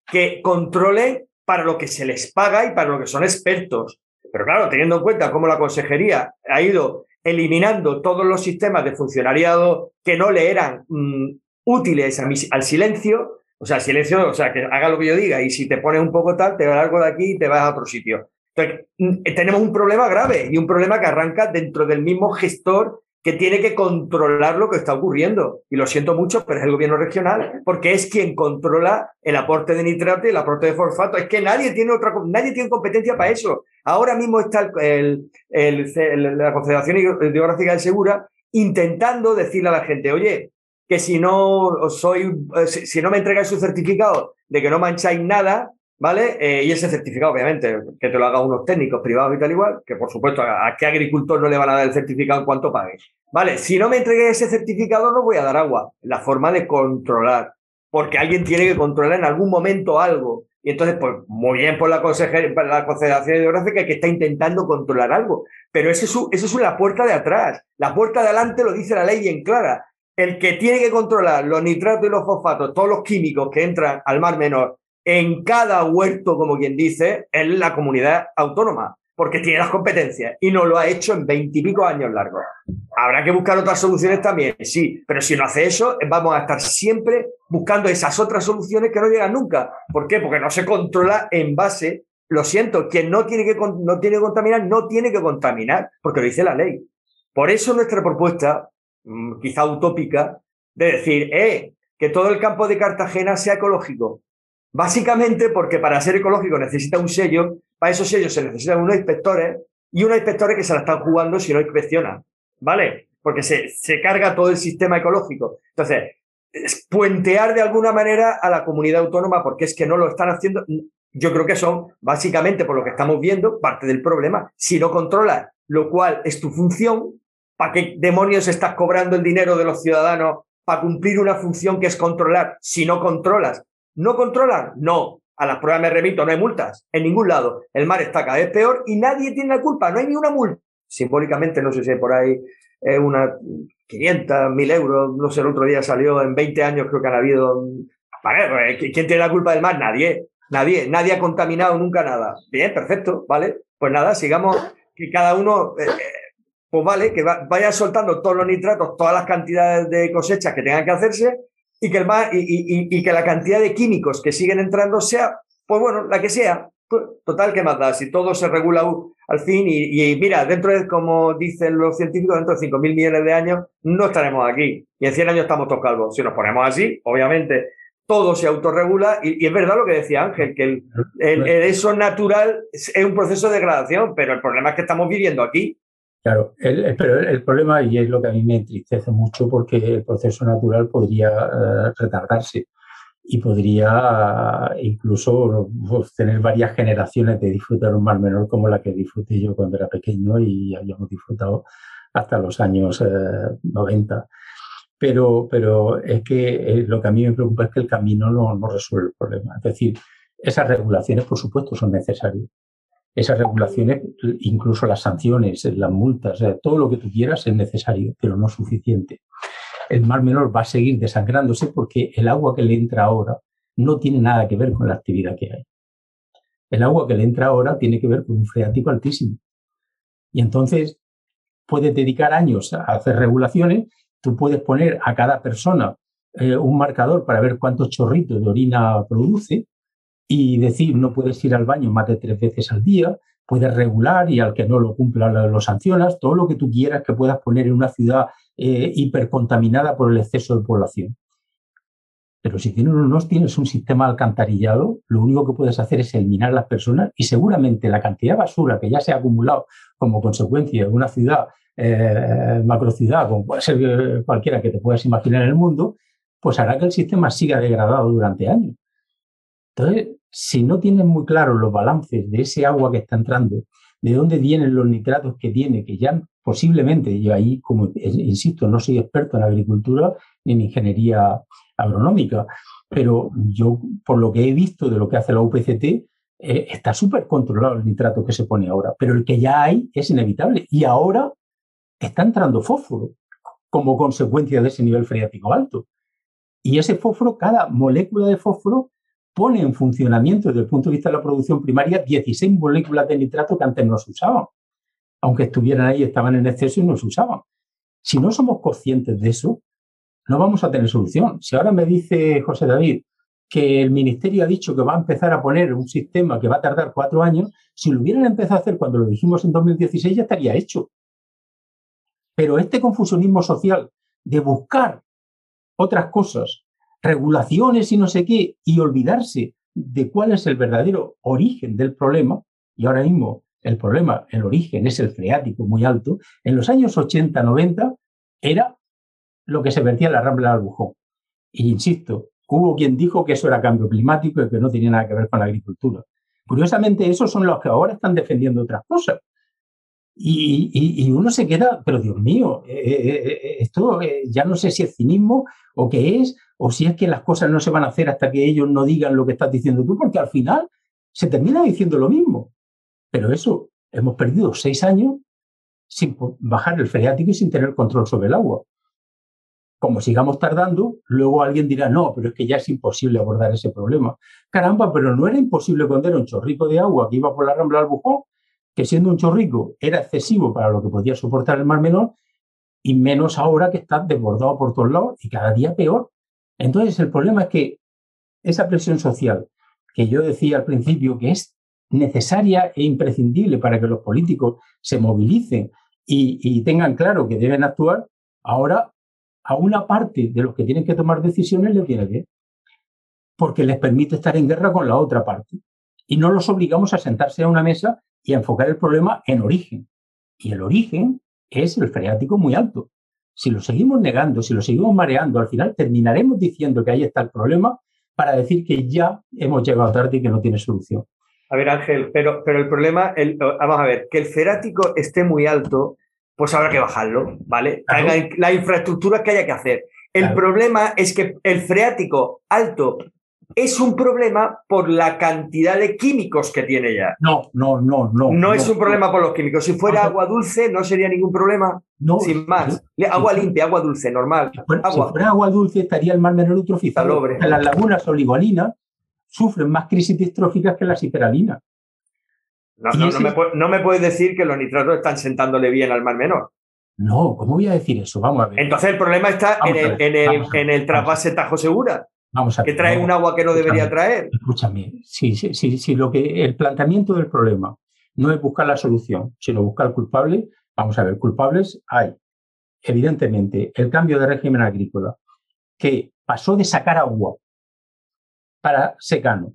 [SPEAKER 3] que controlen para lo que se les paga y para lo que son expertos. Pero claro, teniendo en cuenta cómo la consejería ha ido eliminando todos los sistemas de funcionariado que no le eran mm, útiles al silencio, o sea, silencio, o sea, que haga lo que yo diga y si te pones un poco tal, te vas algo de aquí y te vas a otro sitio. Entonces, mm, eh, tenemos un problema grave y un problema que arranca dentro del mismo gestor que tiene que controlar lo que está ocurriendo. Y lo siento mucho, pero es el gobierno regional, porque es quien controla el aporte de nitrato y el aporte de fosfato. Es que nadie tiene otra, nadie tiene competencia para eso. Ahora mismo está el, la Confederación Hidrográfica del Segura intentando decirle a la gente, oye, que si no soy, eh, si no me entregáis su certificado de que no mancháis nada, ¿vale? Eh, y ese certificado, obviamente, que te lo hagan unos técnicos privados y tal igual, que por supuesto, ¿a, qué agricultor no le van a dar el certificado en cuanto pague? Vale, si no me entreguéis ese certificado, no voy a dar agua. La forma de controlar, porque alguien tiene que controlar en algún momento algo. Y entonces, pues muy bien por la, por la Confederación Hidrográfica que está intentando controlar algo. Pero eso es, eso es la puerta de atrás. La puerta de adelante lo dice la ley bien clara el que tiene que controlar los nitratos y los fosfatos, todos los químicos que entran al mar menor en cada huerto, como quien dice, es la comunidad autónoma, porque tiene las competencias y no lo ha hecho en veintipico años largos. Habrá que buscar otras soluciones también, sí, pero si no hace eso, vamos a estar siempre buscando esas otras soluciones que no llegan nunca. ¿Por qué? Porque no se controla en base lo siento, quien no tiene, que, no tiene que contaminar, no tiene que contaminar, porque lo dice la ley. Por eso nuestra propuesta, quizá utópica, de decir, eh, que todo el campo de Cartagena sea ecológico. Básicamente porque para ser ecológico necesita un sello, para esos sellos se necesitan unos inspectores y unos inspectores que se la están jugando si no inspeccionan, ¿vale? Porque se, se carga todo el sistema ecológico. Entonces, es puentear de alguna manera a la comunidad autónoma porque es que no lo están haciendo. Yo creo que son, básicamente, por lo que estamos viendo, parte del problema. Si no controlas, lo cual es tu función, ¿para qué demonios estás cobrando el dinero de los ciudadanos para cumplir una función que es controlar? Si no controlas, ¿no controlan? No. A las pruebas me remito, no hay multas en ningún lado. El mar está cada vez peor y nadie tiene la culpa, no hay ni una multa. Simbólicamente, no sé si hay por ahí eh, una 500, 1000 euros, no sé, el otro día salió, en 20 años creo que han habido... Pues, ¿quién tiene la culpa del mar? Nadie. Nadie, nadie ha contaminado nunca nada. Bien, perfecto, ¿vale? Pues nada, sigamos, que cada uno, eh, eh, pues vale, que vaya soltando todos los nitratos, todas las cantidades de cosechas que tengan que hacerse y que, el y, y, que la cantidad de químicos que siguen entrando sea, pues bueno, la que sea. Pues, total, ¿qué más da? Si todo se regula al fin y, mira, dentro de, como dicen los científicos, dentro de 5.000 millones de años no estaremos aquí. Y en 100 años estamos todos calvos. Si nos ponemos así, obviamente todo se autorregula y, es verdad lo que decía Ángel, que el, eso natural es, un proceso de degradación, pero el problema es que estamos viviendo aquí.
[SPEAKER 2] Claro, pero el problema, y es lo que a mí me entristece mucho, porque el proceso natural podría eh, retardarse y podría incluso pues, tener varias generaciones de disfrutar un mar menor como la que disfruté yo cuando era pequeño y habíamos disfrutado hasta los años 90. Eh, pero, pero es que eh, lo que a mí me preocupa es que el camino no, no resuelve el problema. Es decir, esas regulaciones, por supuesto, son necesarias. Esas regulaciones, incluso las sanciones, las multas, todo lo que tú quieras es necesario, pero no suficiente. El mar menor va a seguir desangrándose porque el agua que le entra ahora no tiene nada que ver con la actividad que hay. El agua que le entra ahora tiene que ver con un freático altísimo. Y entonces puedes dedicar años a hacer regulaciones Tú puedes poner a cada persona eh, un marcador para ver cuántos chorritos de orina produce y decir no puedes ir al baño más de tres veces al día, puedes regular y al que no lo cumpla lo, sancionas, todo lo que tú quieras que puedas poner en una ciudad eh, hipercontaminada por el exceso de población. Pero si no tienes un sistema alcantarillado, lo único que puedes hacer es eliminar las personas y seguramente la cantidad de basura que ya se ha acumulado como consecuencia de una ciudad eh, macrocidad, como puede ser eh, cualquiera que te puedas imaginar en el mundo, pues hará que el sistema siga degradado durante años. Entonces, si no tienes muy claro los balances de ese agua que está entrando, de dónde vienen los nitratos que tiene, que ya posiblemente, yo ahí, como insisto, no soy experto en agricultura ni en ingeniería agronómica, pero yo, por lo que he visto de lo que hace la UPCT, eh, está súper controlado el nitrato que se pone ahora, pero el que ya hay es inevitable. Y ahora está entrando fósforo como consecuencia de ese nivel freático alto. Y ese fósforo, cada molécula de fósforo pone en funcionamiento desde el punto de vista de la producción primaria 16 moléculas de nitrato que antes no se usaban. Aunque estuvieran ahí, estaban en exceso y no se usaban. Si no somos conscientes de eso, no vamos a tener solución. Si ahora me dice José David que el ministerio ha dicho que va a empezar a poner un sistema que va a tardar cuatro años, si lo hubieran empezado a hacer cuando lo dijimos en 2016 ya estaría hecho. Pero este confusionismo social de buscar otras cosas, regulaciones y no sé qué, y olvidarse de cuál es el verdadero origen del problema, y ahora mismo el problema, el origen es el freático muy alto, en los años 80, 90 era lo que se vertía en la rambla del Albujón. Y insisto, hubo quien dijo que eso era cambio climático y que no tenía nada que ver con la agricultura. Curiosamente, esos son los que ahora están defendiendo otras cosas. Y, uno se queda, pero Dios mío, eh, eh, eh, esto ya no sé si es cinismo o qué es, o si es que las cosas no se van a hacer hasta que ellos no digan lo que estás diciendo tú, porque al final se termina diciendo lo mismo. Pero eso, hemos perdido seis años sin bajar el freático y sin tener control sobre el agua. Como sigamos tardando, luego alguien dirá, no, pero es que ya es imposible abordar ese problema. Caramba, pero no era imposible cuando un chorrico de agua que iba por la rambla del bujón que siendo un chorrico era excesivo para lo que podía soportar el mar menor y menos ahora que está desbordado por todos lados y cada día peor. Entonces el problema es que esa presión social que yo decía al principio que es necesaria e imprescindible para que los políticos se movilicen y, tengan claro que deben actuar, ahora a una parte de los que tienen que tomar decisiones les viene bien, porque les permite estar en guerra con la otra parte. Y no los obligamos a sentarse a una mesa y a enfocar el problema en origen. Y el origen es el freático muy alto. Si lo seguimos negando, si lo seguimos mareando, al final terminaremos diciendo que ahí está el problema para decir que ya hemos llegado tarde y que no tiene solución.
[SPEAKER 3] A ver, Ángel, pero, pero el problema, el, vamos a ver, que el ferático esté muy alto, pues habrá que bajarlo, ¿vale? La infraestructura que haya que hacer. El problema es que el freático alto es un problema por la cantidad de químicos que tiene ya.
[SPEAKER 2] No, no, no, no.
[SPEAKER 3] No, es un problema por los químicos. Si fuera agua dulce, no sería ningún problema. No. Sin más. agua limpia, agua dulce, normal.
[SPEAKER 2] Si fuera agua, si fuera agua dulce, estaría el mar menor eutrofizado. Las lagunas oligolinas sufren más crisis distróficas que las hiperalinas.
[SPEAKER 3] No, no, me, puedes decir que los nitratos están sentándole bien al mar menor.
[SPEAKER 2] No, ¿cómo voy a decir eso? Vamos a ver.
[SPEAKER 3] Entonces el problema está en el, en el, en el trasvase Tajo Segura. Vamos a ver, que trae un agua que no debería traer.
[SPEAKER 2] Escúchame, si, lo que el planteamiento del problema no es buscar la solución, sino buscar el culpable, vamos a ver, culpables hay. Evidentemente, el cambio de régimen agrícola, que pasó de sacar agua para secano.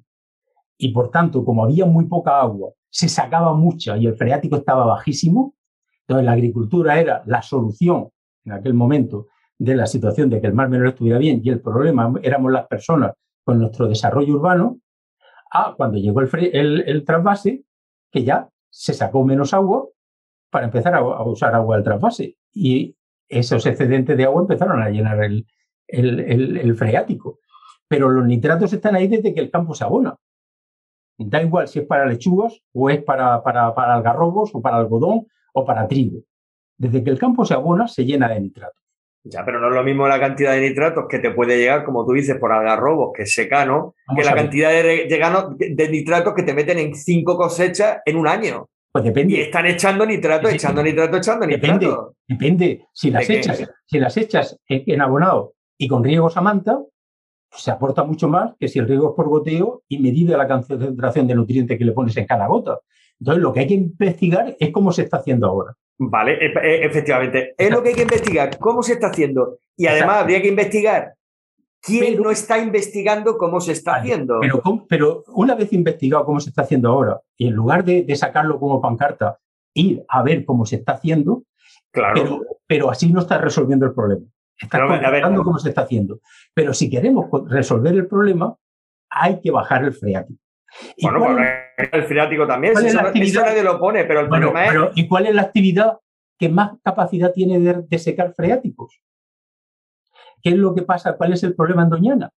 [SPEAKER 2] Y por tanto, como había muy poca agua, se sacaba mucha y el freático estaba bajísimo. Entonces, la agricultura era la solución en aquel momento de la situación de que el mar menor estuviera bien y el problema éramos las personas con nuestro desarrollo urbano, a cuando llegó el, el, trasvase, que ya se sacó menos agua para empezar a, usar agua del trasvase. Y esos excedentes de agua empezaron a llenar el, el freático pero los nitratos están ahí desde que el campo se abona. Da igual si es para lechugas o es para, para, para algarrobos o para algodón o para trigo. Desde que el campo se abona, se llena de nitratos.
[SPEAKER 3] Ya, pero no es lo mismo la cantidad de nitratos que te puede llegar, como tú dices, por algarrobos, que es secano, que la cantidad de, de nitratos que te meten en cinco cosechas en un año.
[SPEAKER 2] Pues depende.
[SPEAKER 3] Y están echando nitrato, echando nitrato, echando
[SPEAKER 2] nitrato. Depende, Si las, echas, si las echas en abonado y con riegos a manta, se aporta mucho más que si el riego es por goteo y medida la concentración de nutrientes que le pones en cada gota. Entonces, lo que hay que investigar es cómo se está haciendo ahora.
[SPEAKER 3] Vale, e, e, efectivamente. Es lo que hay que investigar, cómo se está haciendo. Y además habría que investigar quién no está investigando cómo se está haciendo.
[SPEAKER 2] Pero, pero, una vez investigado cómo se está haciendo ahora, y en lugar de, sacarlo como pancarta, ir a ver cómo se está haciendo, claro. pero, pero así no está resolviendo el problema. Está contando cómo se está haciendo. Pero si queremos resolver el problema, hay que bajar el freático.
[SPEAKER 3] bueno, pues el freático también, si eso, nadie lo pone, pero el problema es...
[SPEAKER 2] ¿Y cuál es la actividad que más capacidad tiene de, secar freáticos? ¿Qué es lo que pasa? ¿Cuál es el problema en Doñana?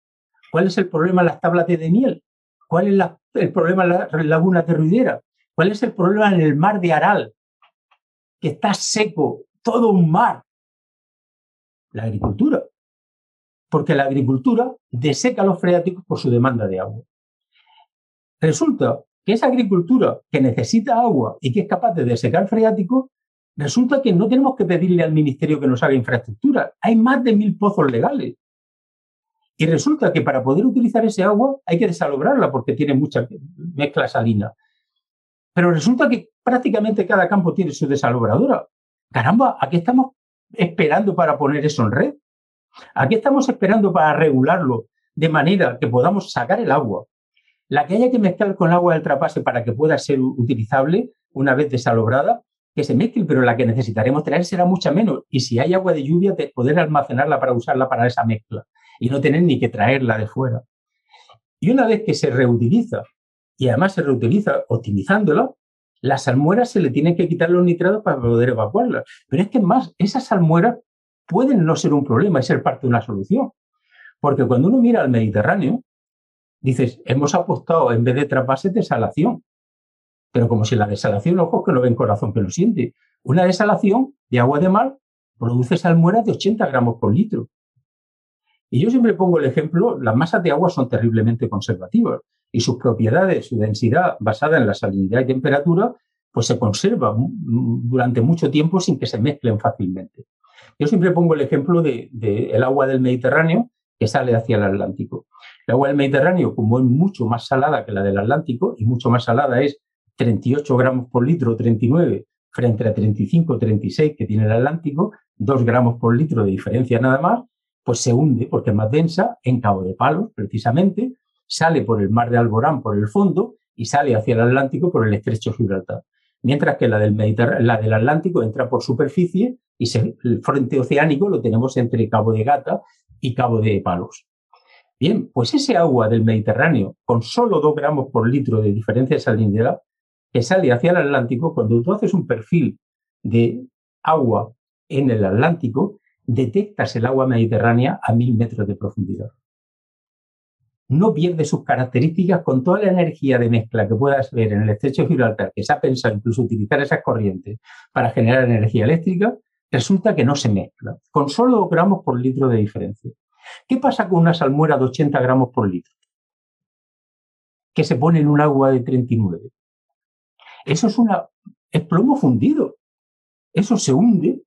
[SPEAKER 2] ¿Cuál es el problema en las tablas de miel? ¿Cuál es el problema en las lagunas de Ruidera? ¿Cuál es el problema en el mar de Aral? Que está seco, todo un mar la agricultura. Porque la agricultura deseca los freáticos por su demanda de agua. Resulta que esa agricultura que necesita agua y que es capaz de desecar freáticos, resulta que no tenemos que pedirle al ministerio que nos haga infraestructura. Hay más de mil pozos legales. Y resulta que para poder utilizar ese agua hay que desalobrarla porque tiene mucha mezcla salina. Pero resulta que prácticamente cada campo tiene su desalobradora. Caramba, aquí estamos esperando para poner eso en red? Aquí estamos esperando para regularlo de manera que podamos sacar el agua. La que haya que mezclar con agua del trapase para que pueda ser utilizable una vez desalobrada, que se mezcle, pero la que necesitaremos traer será mucha menos. Y si hay agua de lluvia, poder almacenarla para usarla para esa mezcla y no tener ni que traerla de fuera. Y una vez que se reutiliza, y además se reutiliza optimizándola, las salmueras se le tienen que quitar los nitratos para poder evacuarlas. Pero es que más, esas salmueras pueden no ser un problema y ser parte de una solución. Porque cuando uno mira al Mediterráneo, dices, hemos apostado en vez de trasvase desalación. Pero como si la desalación, ojos que no ven corazón que lo siente. Una desalación de agua de mar produce salmueras de 80 gramos por litro. Y yo siempre pongo el ejemplo, las masas de agua son terriblemente conservativas y sus propiedades, su densidad basada en la salinidad y temperatura, pues se conserva durante mucho tiempo sin que se mezclen fácilmente. Yo siempre pongo el ejemplo del de, agua del Mediterráneo que sale hacia el Atlántico. El agua del Mediterráneo, como es mucho más salada que la del Atlántico y mucho más salada es 38 gramos por litro, 39, frente a 35, 36 que tiene el Atlántico, 2 gramos por litro de diferencia nada más, pues se hunde porque es más densa en Cabo de Palos, precisamente, sale por el mar de Alborán por el fondo y sale hacia el Atlántico por el estrecho Gibraltar. Mientras que la del, la del Atlántico entra por superficie y el frente oceánico lo tenemos entre Cabo de Gata y Cabo de Palos. Bien, pues ese agua del Mediterráneo, con solo 2 gramos por litro de diferencia de salinidad, que sale hacia el Atlántico, cuando tú haces un perfil de agua en el Atlántico, detectas el agua mediterránea a mil metros de profundidad. No pierde sus características con toda la energía de mezcla que puedas ver en el estrecho de Gibraltar, que se ha pensado incluso utilizar esas corrientes para generar energía eléctrica, resulta que no se mezcla, con solo 2 gramos por litro de diferencia. ¿Qué pasa con una salmuera de 80 gramos por litro? Que se pone en un agua de 39. Eso es, una, es plomo fundido. Eso se hunde,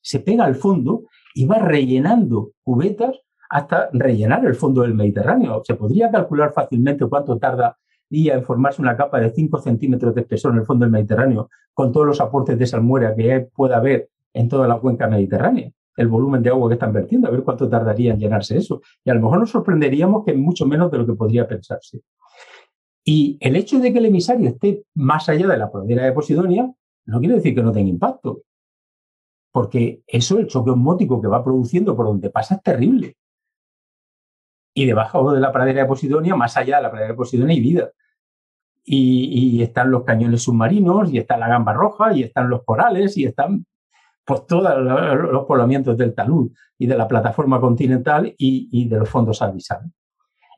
[SPEAKER 2] se pega al fondo y va rellenando cubetas hasta rellenar el fondo del Mediterráneo. Se podría calcular fácilmente cuánto tarda día en formarse una capa de 5 centímetros de espesor en el fondo del Mediterráneo con todos los aportes de salmuera que pueda haber en toda la cuenca mediterránea el volumen de agua que están vertiendo, a ver cuánto tardaría en llenarse eso. Y a lo mejor nos sorprenderíamos que mucho menos de lo que podría pensarse. Y el hecho de que el emisario esté más allá de la pradera de Posidonia no quiere decir que no tenga impacto, porque eso, el choque osmótico que va produciendo por donde pasa es terrible. Y debajo de la pradera de Posidonia, más allá de la pradera de Posidonia, hay vida. Y, y, están los cañones submarinos, y está la gamba roja, y están los corales, y están pues todos los poblamientos del talud y de la plataforma continental y, de los fondos abisales.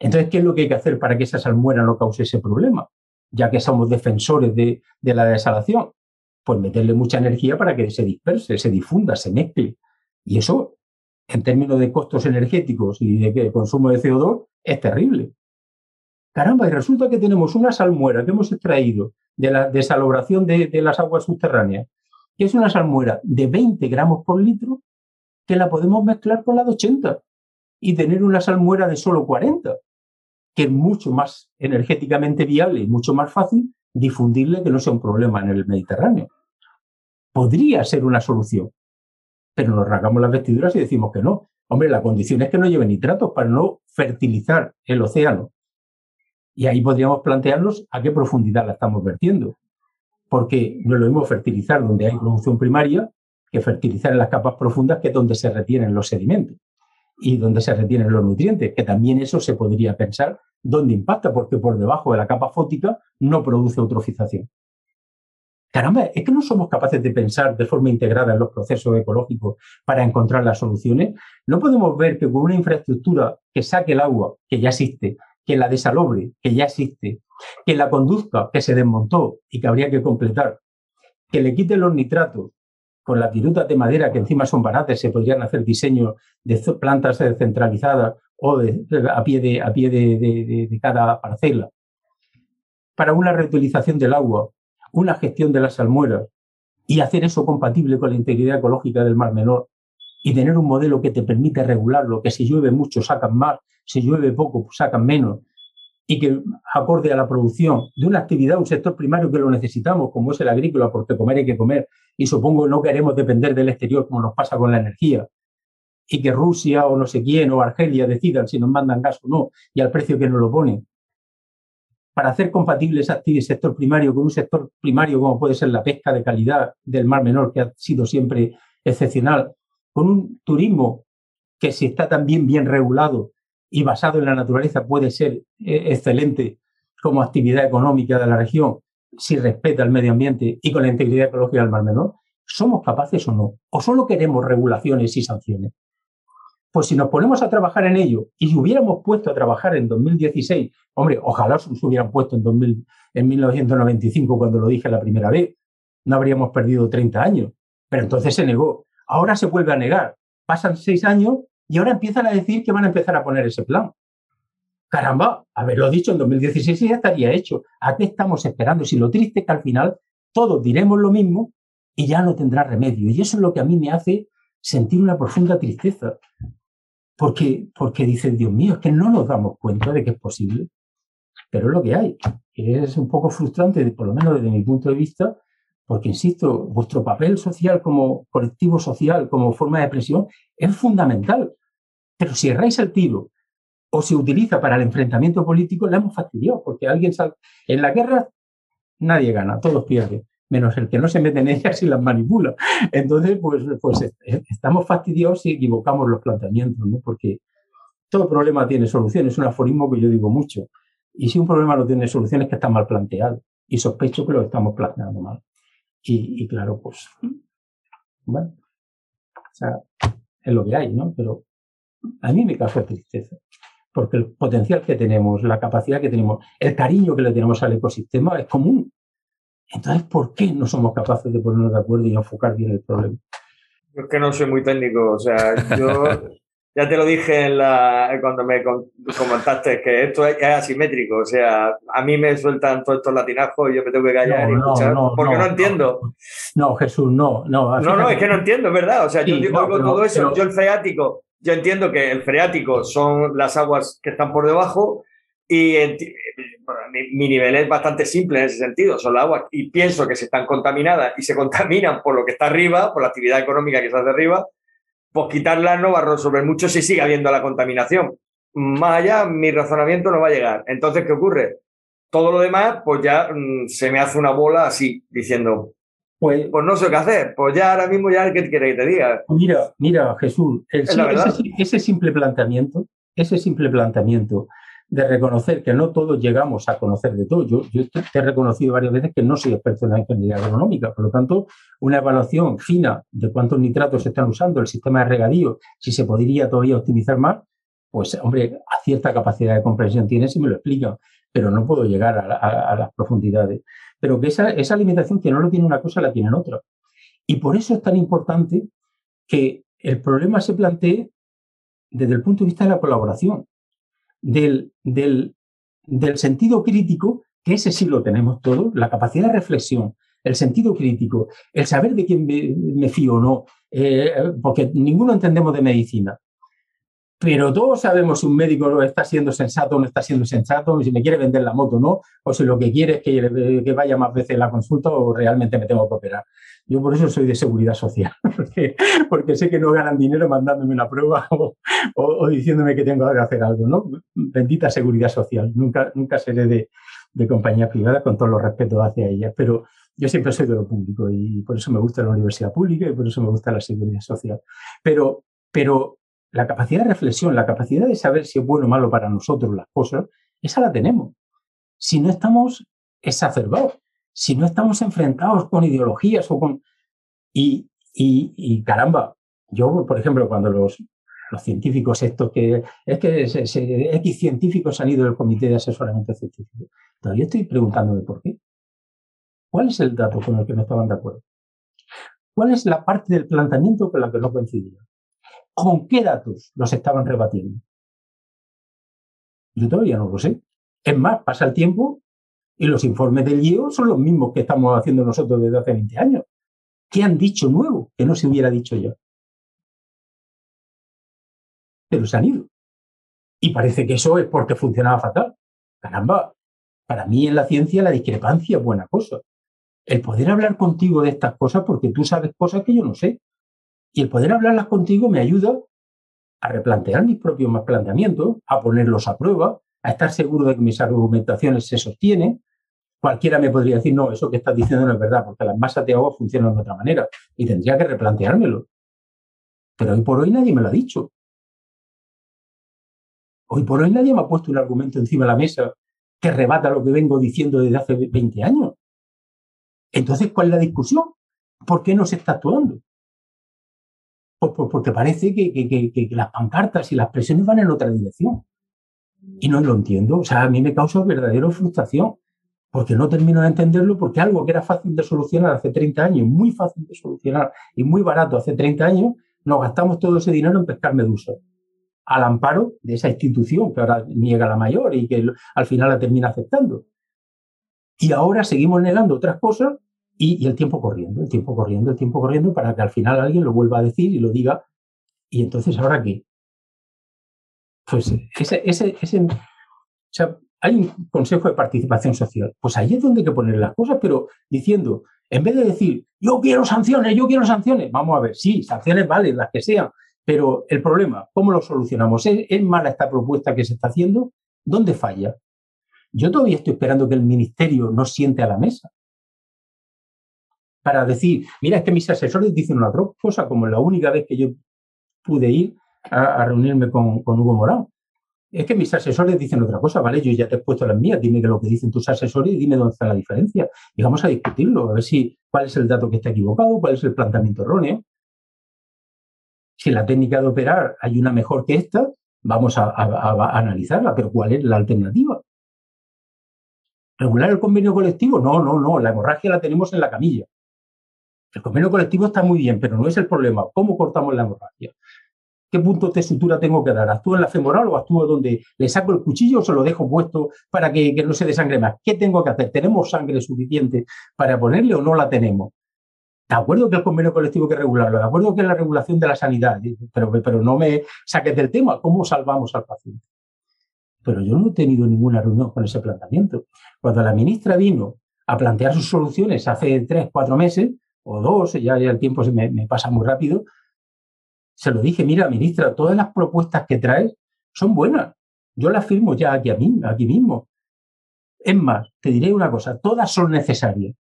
[SPEAKER 2] Entonces, ¿qué es lo que hay que hacer para que esa salmuera no cause ese problema? Ya que somos defensores de, la desalación, pues meterle mucha energía para que se disperse, se difunda, se mezcle. Y eso, en términos de costos energéticos y de consumo de CO2, es terrible. Caramba, y resulta que tenemos una salmuera que hemos extraído de la desalobración de las aguas subterráneas que es una salmuera de 20 gramos por litro, que la podemos mezclar con la de 80 y tener una salmuera de solo 40, que es mucho más energéticamente viable y mucho más fácil difundirle que no sea un problema en el Mediterráneo. Podría ser una solución, pero nos rasgamos las vestiduras y decimos que no. Hombre, la condición es que no lleve nitratos para no fertilizar el océano. Y ahí podríamos plantearnos a qué profundidad la estamos vertiendo porque no es lo mismo fertilizar donde hay producción primaria que fertilizar en las capas profundas, que es donde se retienen los sedimentos y donde se retienen los nutrientes, que también eso se podría pensar dónde impacta, porque por debajo de la capa fótica no produce eutrofización. Caramba, es que no somos capaces de pensar de forma integrada en los procesos ecológicos para encontrar las soluciones. No podemos ver que con una infraestructura que saque el agua, que ya existe, que la desalobre, que ya existe, que la conduzca, que se desmontó y que habría que completar, que le quite los nitratos con las virutas de madera que encima son baratas, se podrían hacer diseños de plantas descentralizadas o a pie, de, a pie de, cada parcela, para una reutilización del agua, una gestión de las salmueras y hacer eso compatible con la integridad ecológica del Mar Menor y tener un modelo que te permite regularlo, que si llueve mucho sacan más, si llueve poco pues sacan menos, y que acorde a la producción de una actividad, un sector primario que lo necesitamos, como es el agrícola, porque comer hay que comer, y supongo no queremos depender del exterior como nos pasa con la energía, y que Rusia o no sé quién o Argelia decidan si nos mandan gas o no, y al precio que nos lo ponen. Para hacer compatible ese sector primario con un sector primario como puede ser la pesca de calidad del Mar Menor, que ha sido siempre excepcional, con un turismo que si está también bien regulado y basado en la naturaleza puede ser eh, excelente como actividad económica de la región si respeta el medio ambiente y con la integridad ecológica del Mar Menor, ¿somos capaces o no? ¿O solo queremos regulaciones y sanciones? Pues si nos ponemos a trabajar en ello y hubiéramos puesto a trabajar en 2016, hombre, ojalá se hubieran puesto en, 2000, en 1995 cuando lo dije la primera vez, no habríamos perdido 30 años, pero entonces se negó. Ahora se vuelve a negar. Pasan seis años y ahora empiezan a decir que van a empezar a poner ese plan. Caramba, haberlo dicho en 2016 ya estaría hecho. ¿A qué estamos esperando? Si lo triste es que al final todos diremos lo mismo y ya no tendrá remedio. Y eso es lo que a mí me hace sentir una profunda tristeza. Porque, porque dice, Dios mío, es que no nos damos cuenta de que es posible. pero es lo que hay. es un poco frustrante, por lo menos desde mi punto de vista, porque, insisto, vuestro papel social como colectivo social, como forma de presión, es fundamental. Pero si erráis el tiro o se utiliza para el enfrentamiento político, la hemos fastidiado, porque alguien sale... En la guerra nadie gana, todos pierden, menos el que no se mete en ellas y las manipula. Entonces, pues, pues estamos fastidiados si equivocamos los planteamientos, ¿no? porque todo problema tiene solución, es un aforismo que yo digo mucho. Y si un problema no tiene solución es que está mal planteado. Y sospecho que lo estamos planteando mal. Y, claro, pues, bueno, o sea, es lo que hay, ¿no? Pero a mí me causa tristeza, porque el potencial que tenemos, la capacidad que tenemos, el cariño que le tenemos al ecosistema es común. Entonces, ¿por qué no somos capaces de ponernos de acuerdo y enfocar bien el problema?
[SPEAKER 3] Yo es que no soy muy técnico, o sea, yo [LAUGHS] ya te lo dije en la, cuando me comentaste que esto es, asimétrico. O sea, a mí me sueltan todos estos latinajos y yo me tengo que callar y escuchar porque no, entiendo.
[SPEAKER 2] No, Jesús, no. No,
[SPEAKER 3] no, no, es que no entiendo, es verdad. O sea, yo digo todo eso. Yo el freático, yo entiendo que el freático son las aguas que están por debajo y mi, nivel es bastante simple en ese sentido. Son las aguas y pienso que se están contaminadas y se contaminan por lo que está arriba, por la actividad económica que se hace arriba pues quitarla no va a resolver mucho si sigue habiendo la contaminación. Más allá, mi razonamiento no va a llegar. Entonces, ¿qué ocurre? Todo lo demás, pues ya mm, se me hace una bola así, diciendo, pues, pues no sé qué hacer. Pues ya ahora mismo ya, ¿qué quiere que te diga?
[SPEAKER 2] Mira, mira, Jesús, ese simple planteamiento, ese simple planteamiento de reconocer que no todos llegamos a conocer de todo. Yo, te he reconocido varias veces que no soy experto en la ingeniería agronómica, por lo tanto, una evaluación fina de cuántos nitratos se están usando, el sistema de regadío, si se podría todavía optimizar más, pues, hombre, a cierta capacidad de comprensión tiene si me lo explican, pero no puedo llegar a, las profundidades. Pero que esa, esa limitación que no lo tiene una cosa, la tienen otra. Y por eso es tan importante que el problema se plantee desde el punto de vista de la colaboración del, del, sentido crítico, que ese sí lo tenemos todos, la capacidad de reflexión, el sentido crítico, el saber de quién me, fío o no, eh, porque ninguno entendemos de medicina. Pero todos sabemos si un médico está siendo sensato o no está siendo sensato, si me quiere vender la moto o no, o si lo que quiere es que, que vaya más veces a la consulta o realmente me tengo que operar. Yo por eso soy de seguridad social, [LAUGHS] porque, sé que no ganan dinero mandándome una prueba [LAUGHS] o, diciéndome que tengo que hacer algo, ¿no? Bendita seguridad social. Nunca, nunca seré de, de compañía privada con todos los respetos hacia ella, pero yo siempre soy de lo público y por eso me gusta la universidad pública y por eso me gusta la seguridad social. Pero, pero la capacidad de reflexión, la capacidad de saber si es bueno o malo para nosotros las cosas, esa la tenemos. Si no estamos exacerbados si no estamos enfrentados con ideologías o con... Y, y, caramba, yo, por ejemplo, cuando los, los científicos estos que... Es que X científicos han ido del comité de asesoramiento científico. Todavía estoy preguntándome por qué. ¿Cuál es el dato con el que no estaban de acuerdo? ¿Cuál es la parte del planteamiento con la que no coincidían? ¿Con qué datos los estaban rebatiendo? Yo todavía no lo sé. Es más, pasa el tiempo y los informes del IEO son los mismos que estamos haciendo nosotros desde hace 20 años. ¿Qué han dicho nuevo que no se hubiera dicho yo? Pero se han ido. Y parece que eso es porque funcionaba fatal. Caramba, para mí en la ciencia la discrepancia es buena cosa. El poder hablar contigo de estas cosas porque tú sabes cosas que yo no sé. Y el poder hablarlas contigo me ayuda a replantear mis propios planteamientos, a ponerlos a prueba, a estar seguro de que mis argumentaciones se sostienen, cualquiera me podría decir, no, eso que estás diciendo no es verdad, porque las masas de agua funcionan de otra manera y tendría que replanteármelo. Pero hoy por hoy nadie me lo ha dicho. Hoy por hoy nadie me ha puesto un argumento encima de la mesa que rebata lo que vengo diciendo desde hace 20 años. Entonces, ¿cuál es la discusión? ¿Por qué no se está actuando? Pues, pues porque parece que, que las pancartas y las presiones van en otra dirección. Y no lo entiendo. O sea, a mí me causa verdadera frustración porque no termino de entenderlo, porque algo que era fácil de solucionar hace 30 años, muy fácil de solucionar y muy barato hace 30 años, nos gastamos todo ese dinero en pescar medusas, al amparo de esa institución que ahora niega la mayor y que al final la termina aceptando. Y ahora seguimos negando otras cosas y, el tiempo corriendo, el tiempo corriendo, el tiempo corriendo para que al final alguien lo vuelva a decir y lo diga. Y entonces, ¿ahora qué? Pues ese, ese, ese o sea, hay un consejo de participación social. Pues ahí es donde hay que poner las cosas, pero diciendo, en vez de decir, yo quiero sanciones, yo quiero sanciones, vamos a ver, sí, sanciones valen, las que sean, pero el problema, ¿cómo lo solucionamos? ¿Es, mala esta propuesta que se está haciendo? ¿Dónde falla? Yo todavía estoy esperando que el ministerio nos siente a la mesa para decir, mira, es que mis asesores dicen una otra cosa, como la única vez que yo pude ir a, reunirme con, Hugo Morán es que mis asesores dicen otra cosa, ¿vale? Yo ya te he puesto las mías, dime lo que dicen tus asesores y dime dónde está la diferencia. Y vamos a discutirlo, a ver si cuál es el dato que está equivocado, cuál es el planteamiento erróneo. Si la técnica de operar hay una mejor que esta, vamos a, analizarla, pero ¿cuál es la alternativa? ¿Regular el convenio colectivo? No, no, no, la hemorragia la tenemos en la camilla. El convenio colectivo está muy bien, pero no es el problema. ¿Cómo cortamos la hemorragia? ¿Qué punto de sutura tengo que dar? ¿Actúo en la femoral o actúo donde le saco el cuchillo o se lo dejo puesto para que, no se desangre más? ¿Qué tengo que hacer? ¿Tenemos sangre suficiente para ponerle o no la tenemos? De acuerdo que el convenio colectivo hay que regularlo, de acuerdo que es la regulación de la sanidad, pero, pero no me saques del tema, ¿cómo salvamos al paciente? Pero yo no he tenido ninguna reunión con ese planteamiento. Cuando la ministra vino a plantear sus soluciones hace tres, cuatro meses, o dos, ya, el tiempo se me pasa muy rápido, se lo dije, mira, ministra, todas las propuestas que traes son buenas. Yo las firmo ya aquí, aquí mismo. Es más, te diré una cosa, todas son necesarias,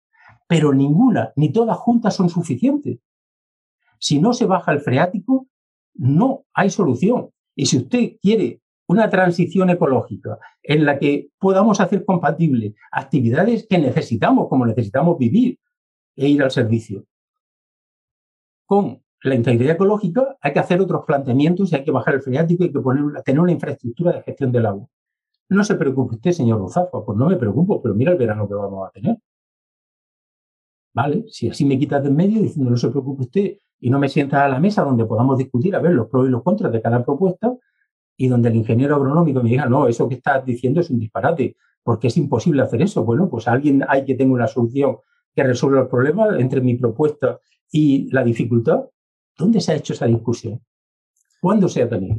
[SPEAKER 2] pero ninguna, ni todas juntas son suficientes. Si no se baja el freático, no hay solución. Y si usted quiere una transición ecológica en la que podamos hacer compatible actividades que necesitamos, como necesitamos vivir e ir al servicio, con la integridad ecológica, hay que hacer otros planteamientos y hay que bajar el freático y hay que poner, tener una infraestructura de gestión del agua. No se preocupe usted, señor Ruzafa, pues no me preocupo, pero mira el verano que vamos a tener. ¿Vale? Si así me quitas de en medio diciendo no se preocupe usted y no me sientas a la mesa donde podamos discutir a ver los pros y los contras de cada propuesta y donde el ingeniero agronómico me diga, no, eso que estás diciendo es un disparate, porque es imposible hacer eso. Bueno, pues alguien hay que tener una solución que resuelva el problema entre mi propuesta y la dificultad ¿Dónde se ha hecho esa discusión? ¿Cuándo se ha tenido?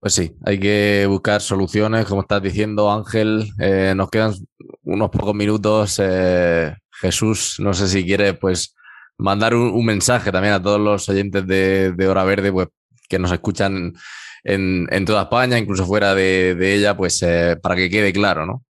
[SPEAKER 1] Pues sí, hay que buscar soluciones, como estás diciendo Ángel. Eh, nos quedan unos pocos minutos. Eh, Jesús, no sé si quieres pues mandar un, mensaje también a todos los oyentes de, Hora Verde, pues que nos escuchan en, toda España, incluso fuera de, ella, pues eh, para que quede claro, ¿no?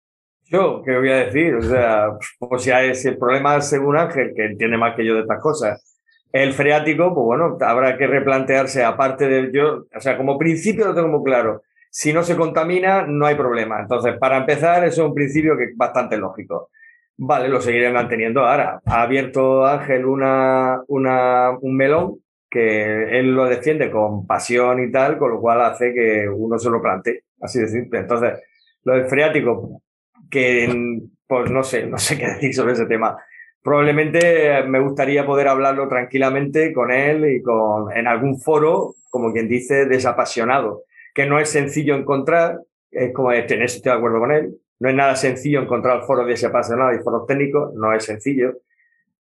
[SPEAKER 3] Yo, ¿qué voy a decir? O sea, pues si, si el problema según Ángel, que entiende más que yo de estas cosas, el freático, pues bueno, habrá que replantearse, aparte del yo, o sea, como principio lo tengo muy claro. Si no se contamina, no hay problema. Entonces, para empezar, eso es un principio que es bastante lógico. Vale, lo seguiré manteniendo. Ahora, ha abierto Ángel una, una, un melón que él lo defiende con pasión y tal, con lo cual hace que uno se lo plantee, así de simple. Entonces, lo del freático, que pues no sé, no sé qué decir sobre ese tema probablemente me gustaría poder hablarlo tranquilamente con él y con, en algún foro, como quien dice, desapasionado, que no es sencillo encontrar, es como este, en eso estoy de acuerdo con él, no es nada sencillo encontrar foros desapasionados y foros técnicos, no es sencillo,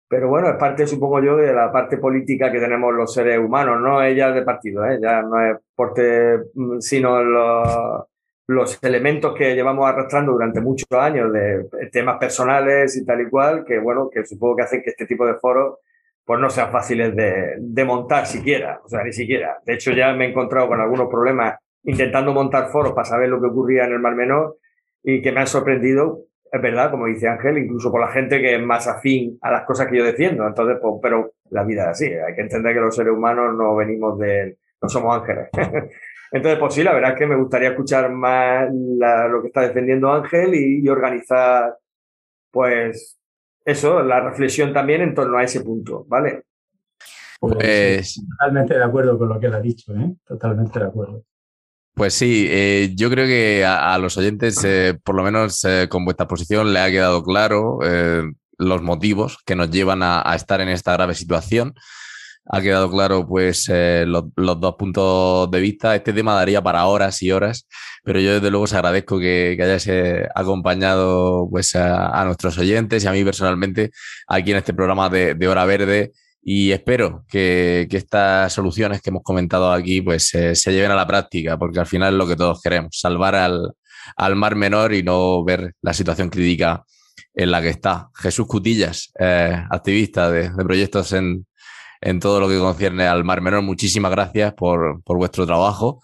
[SPEAKER 3] pero bueno, es parte, supongo yo, de la parte política que tenemos los seres humanos, no es ya de partido, ¿eh? ya no es porque, mm, sino los los elementos que llevamos arrastrando durante muchos años de temas personales y tal y cual, que bueno, que supongo que hacen que este tipo de foros pues no sean fáciles de, de montar siquiera, o sea, ni siquiera. De hecho, ya me he encontrado con algunos problemas intentando montar foros para saber lo que ocurría en el Mar Menor y que me han sorprendido, es verdad, como dice Ángel, incluso por la gente que es más afín a las cosas que yo defiendo. Entonces, pues, pero la vida es así, hay que entender que los seres humanos no venimos de, no somos ángeles. [LAUGHS] Entonces, pues sí, la verdad es que me gustaría escuchar más lo que está defendiendo Ángel y, organizar, pues, eso, la reflexión también en torno a ese punto, ¿vale?
[SPEAKER 2] Pues, totalmente de acuerdo con lo que él ha dicho, ¿eh? Totalmente de acuerdo.
[SPEAKER 1] Pues sí, eh, yo creo que a, los oyentes, eh, por lo menos eh, con vuestra posición, le ha quedado claro los motivos que nos llevan a, estar en esta grave situación ha quedado claro pues eh, los, dos puntos de vista. Este tema daría para horas y horas, pero yo desde luego os agradezco que, que hayáis eh, acompañado pues a, nuestros oyentes y a mí personalmente aquí en este programa de, Hora Verde y espero que, estas soluciones que hemos comentado aquí pues se lleven a la práctica porque al final es lo que todos queremos, salvar al, Mar Menor y no ver la situación crítica en la que está. Jesús Cutillas, eh, activista de, proyectos en, todo lo que concierne al Mar Menor, muchísimas gracias por, vuestro trabajo.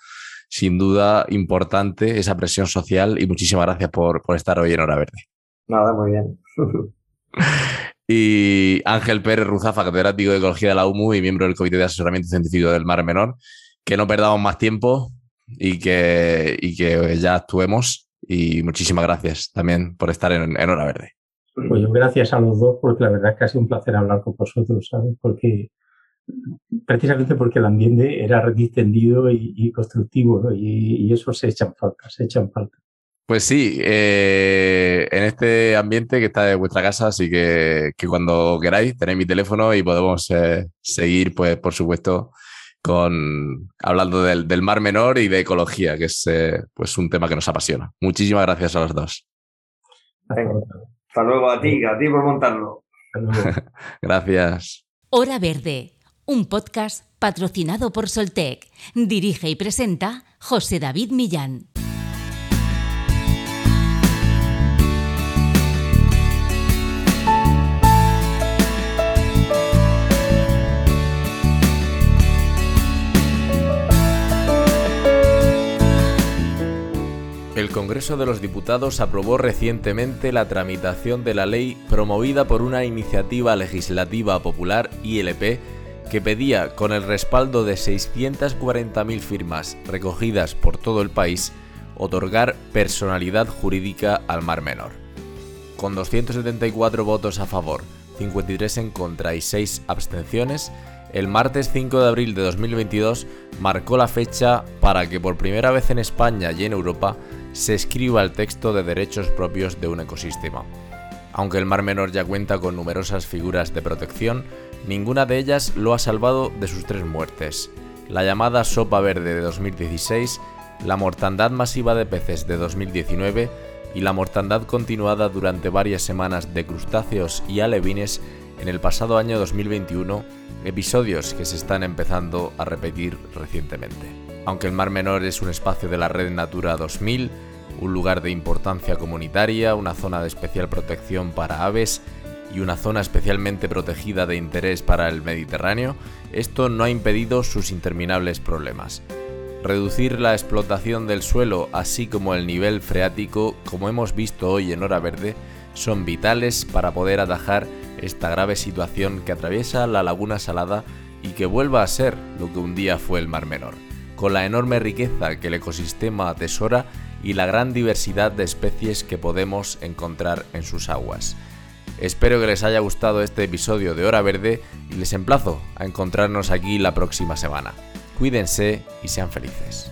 [SPEAKER 1] Sin duda importante esa presión social y muchísimas gracias por, por estar hoy en Hora Verde.
[SPEAKER 3] Nada, muy bien. [LAUGHS]
[SPEAKER 1] y Ángel Pérez Ruzafa, catedrático de Ecología de la UMU y miembro del Comité de Asesoramiento Científico del Mar Menor. Que no perdamos más tiempo y que, y que ya actuemos. Y muchísimas gracias también por estar en, Hora Verde.
[SPEAKER 2] Pues gracias a los dos, porque la verdad es que ha sido un placer hablar con vosotros, ¿sabes? Porque precisamente porque el ambiente era distendido y, constructivo, y, y, eso se echan falta, se echan falta.
[SPEAKER 1] Pues sí, eh, en este ambiente que está de vuestra casa, así que, cuando queráis tenéis mi teléfono y podemos eh, seguir, pues por supuesto, con hablando del, mar menor y de ecología, que es eh, pues un tema que nos apasiona. Muchísimas gracias a los dos.
[SPEAKER 3] Hasta luego a ti, a ti por montarlo. [LAUGHS]
[SPEAKER 1] gracias.
[SPEAKER 4] Hora Verde, un podcast patrocinado por Soltec. Dirige y presenta José David Millán.
[SPEAKER 1] El Congreso de los Diputados aprobó recientemente la tramitación de la ley promovida por una iniciativa legislativa popular ILP que pedía, con el respaldo de 640.000 firmas recogidas por todo el país, otorgar personalidad jurídica al Mar Menor. Con 274 votos a favor, 53 en contra y 6 abstenciones, el martes 5 de abril de 2022 marcó la fecha para que por primera vez en España y en Europa se escriba el texto de derechos propios de un ecosistema. Aunque el Mar Menor ya cuenta con numerosas figuras de protección, ninguna de ellas lo ha salvado de sus tres muertes. La llamada sopa verde de 2016, la mortandad masiva de peces de 2019 y la mortandad continuada durante varias semanas de crustáceos y alevines en el pasado año 2021, episodios que se están empezando a repetir recientemente. Aunque el Mar Menor es un espacio de la Red Natura 2000, un lugar de importancia comunitaria, una zona de especial protección para aves y una zona especialmente protegida de interés para el Mediterráneo, esto no ha impedido sus interminables problemas. Reducir la explotación del suelo, así como el nivel freático, como hemos visto hoy en Hora Verde, son vitales para poder atajar esta grave situación que atraviesa la laguna salada y que vuelva a ser lo que un día fue el Mar Menor con la enorme riqueza que el ecosistema atesora y la gran diversidad de especies que podemos encontrar en sus aguas. Espero que les haya gustado este episodio de Hora Verde y les emplazo a encontrarnos aquí la próxima semana. Cuídense y sean felices.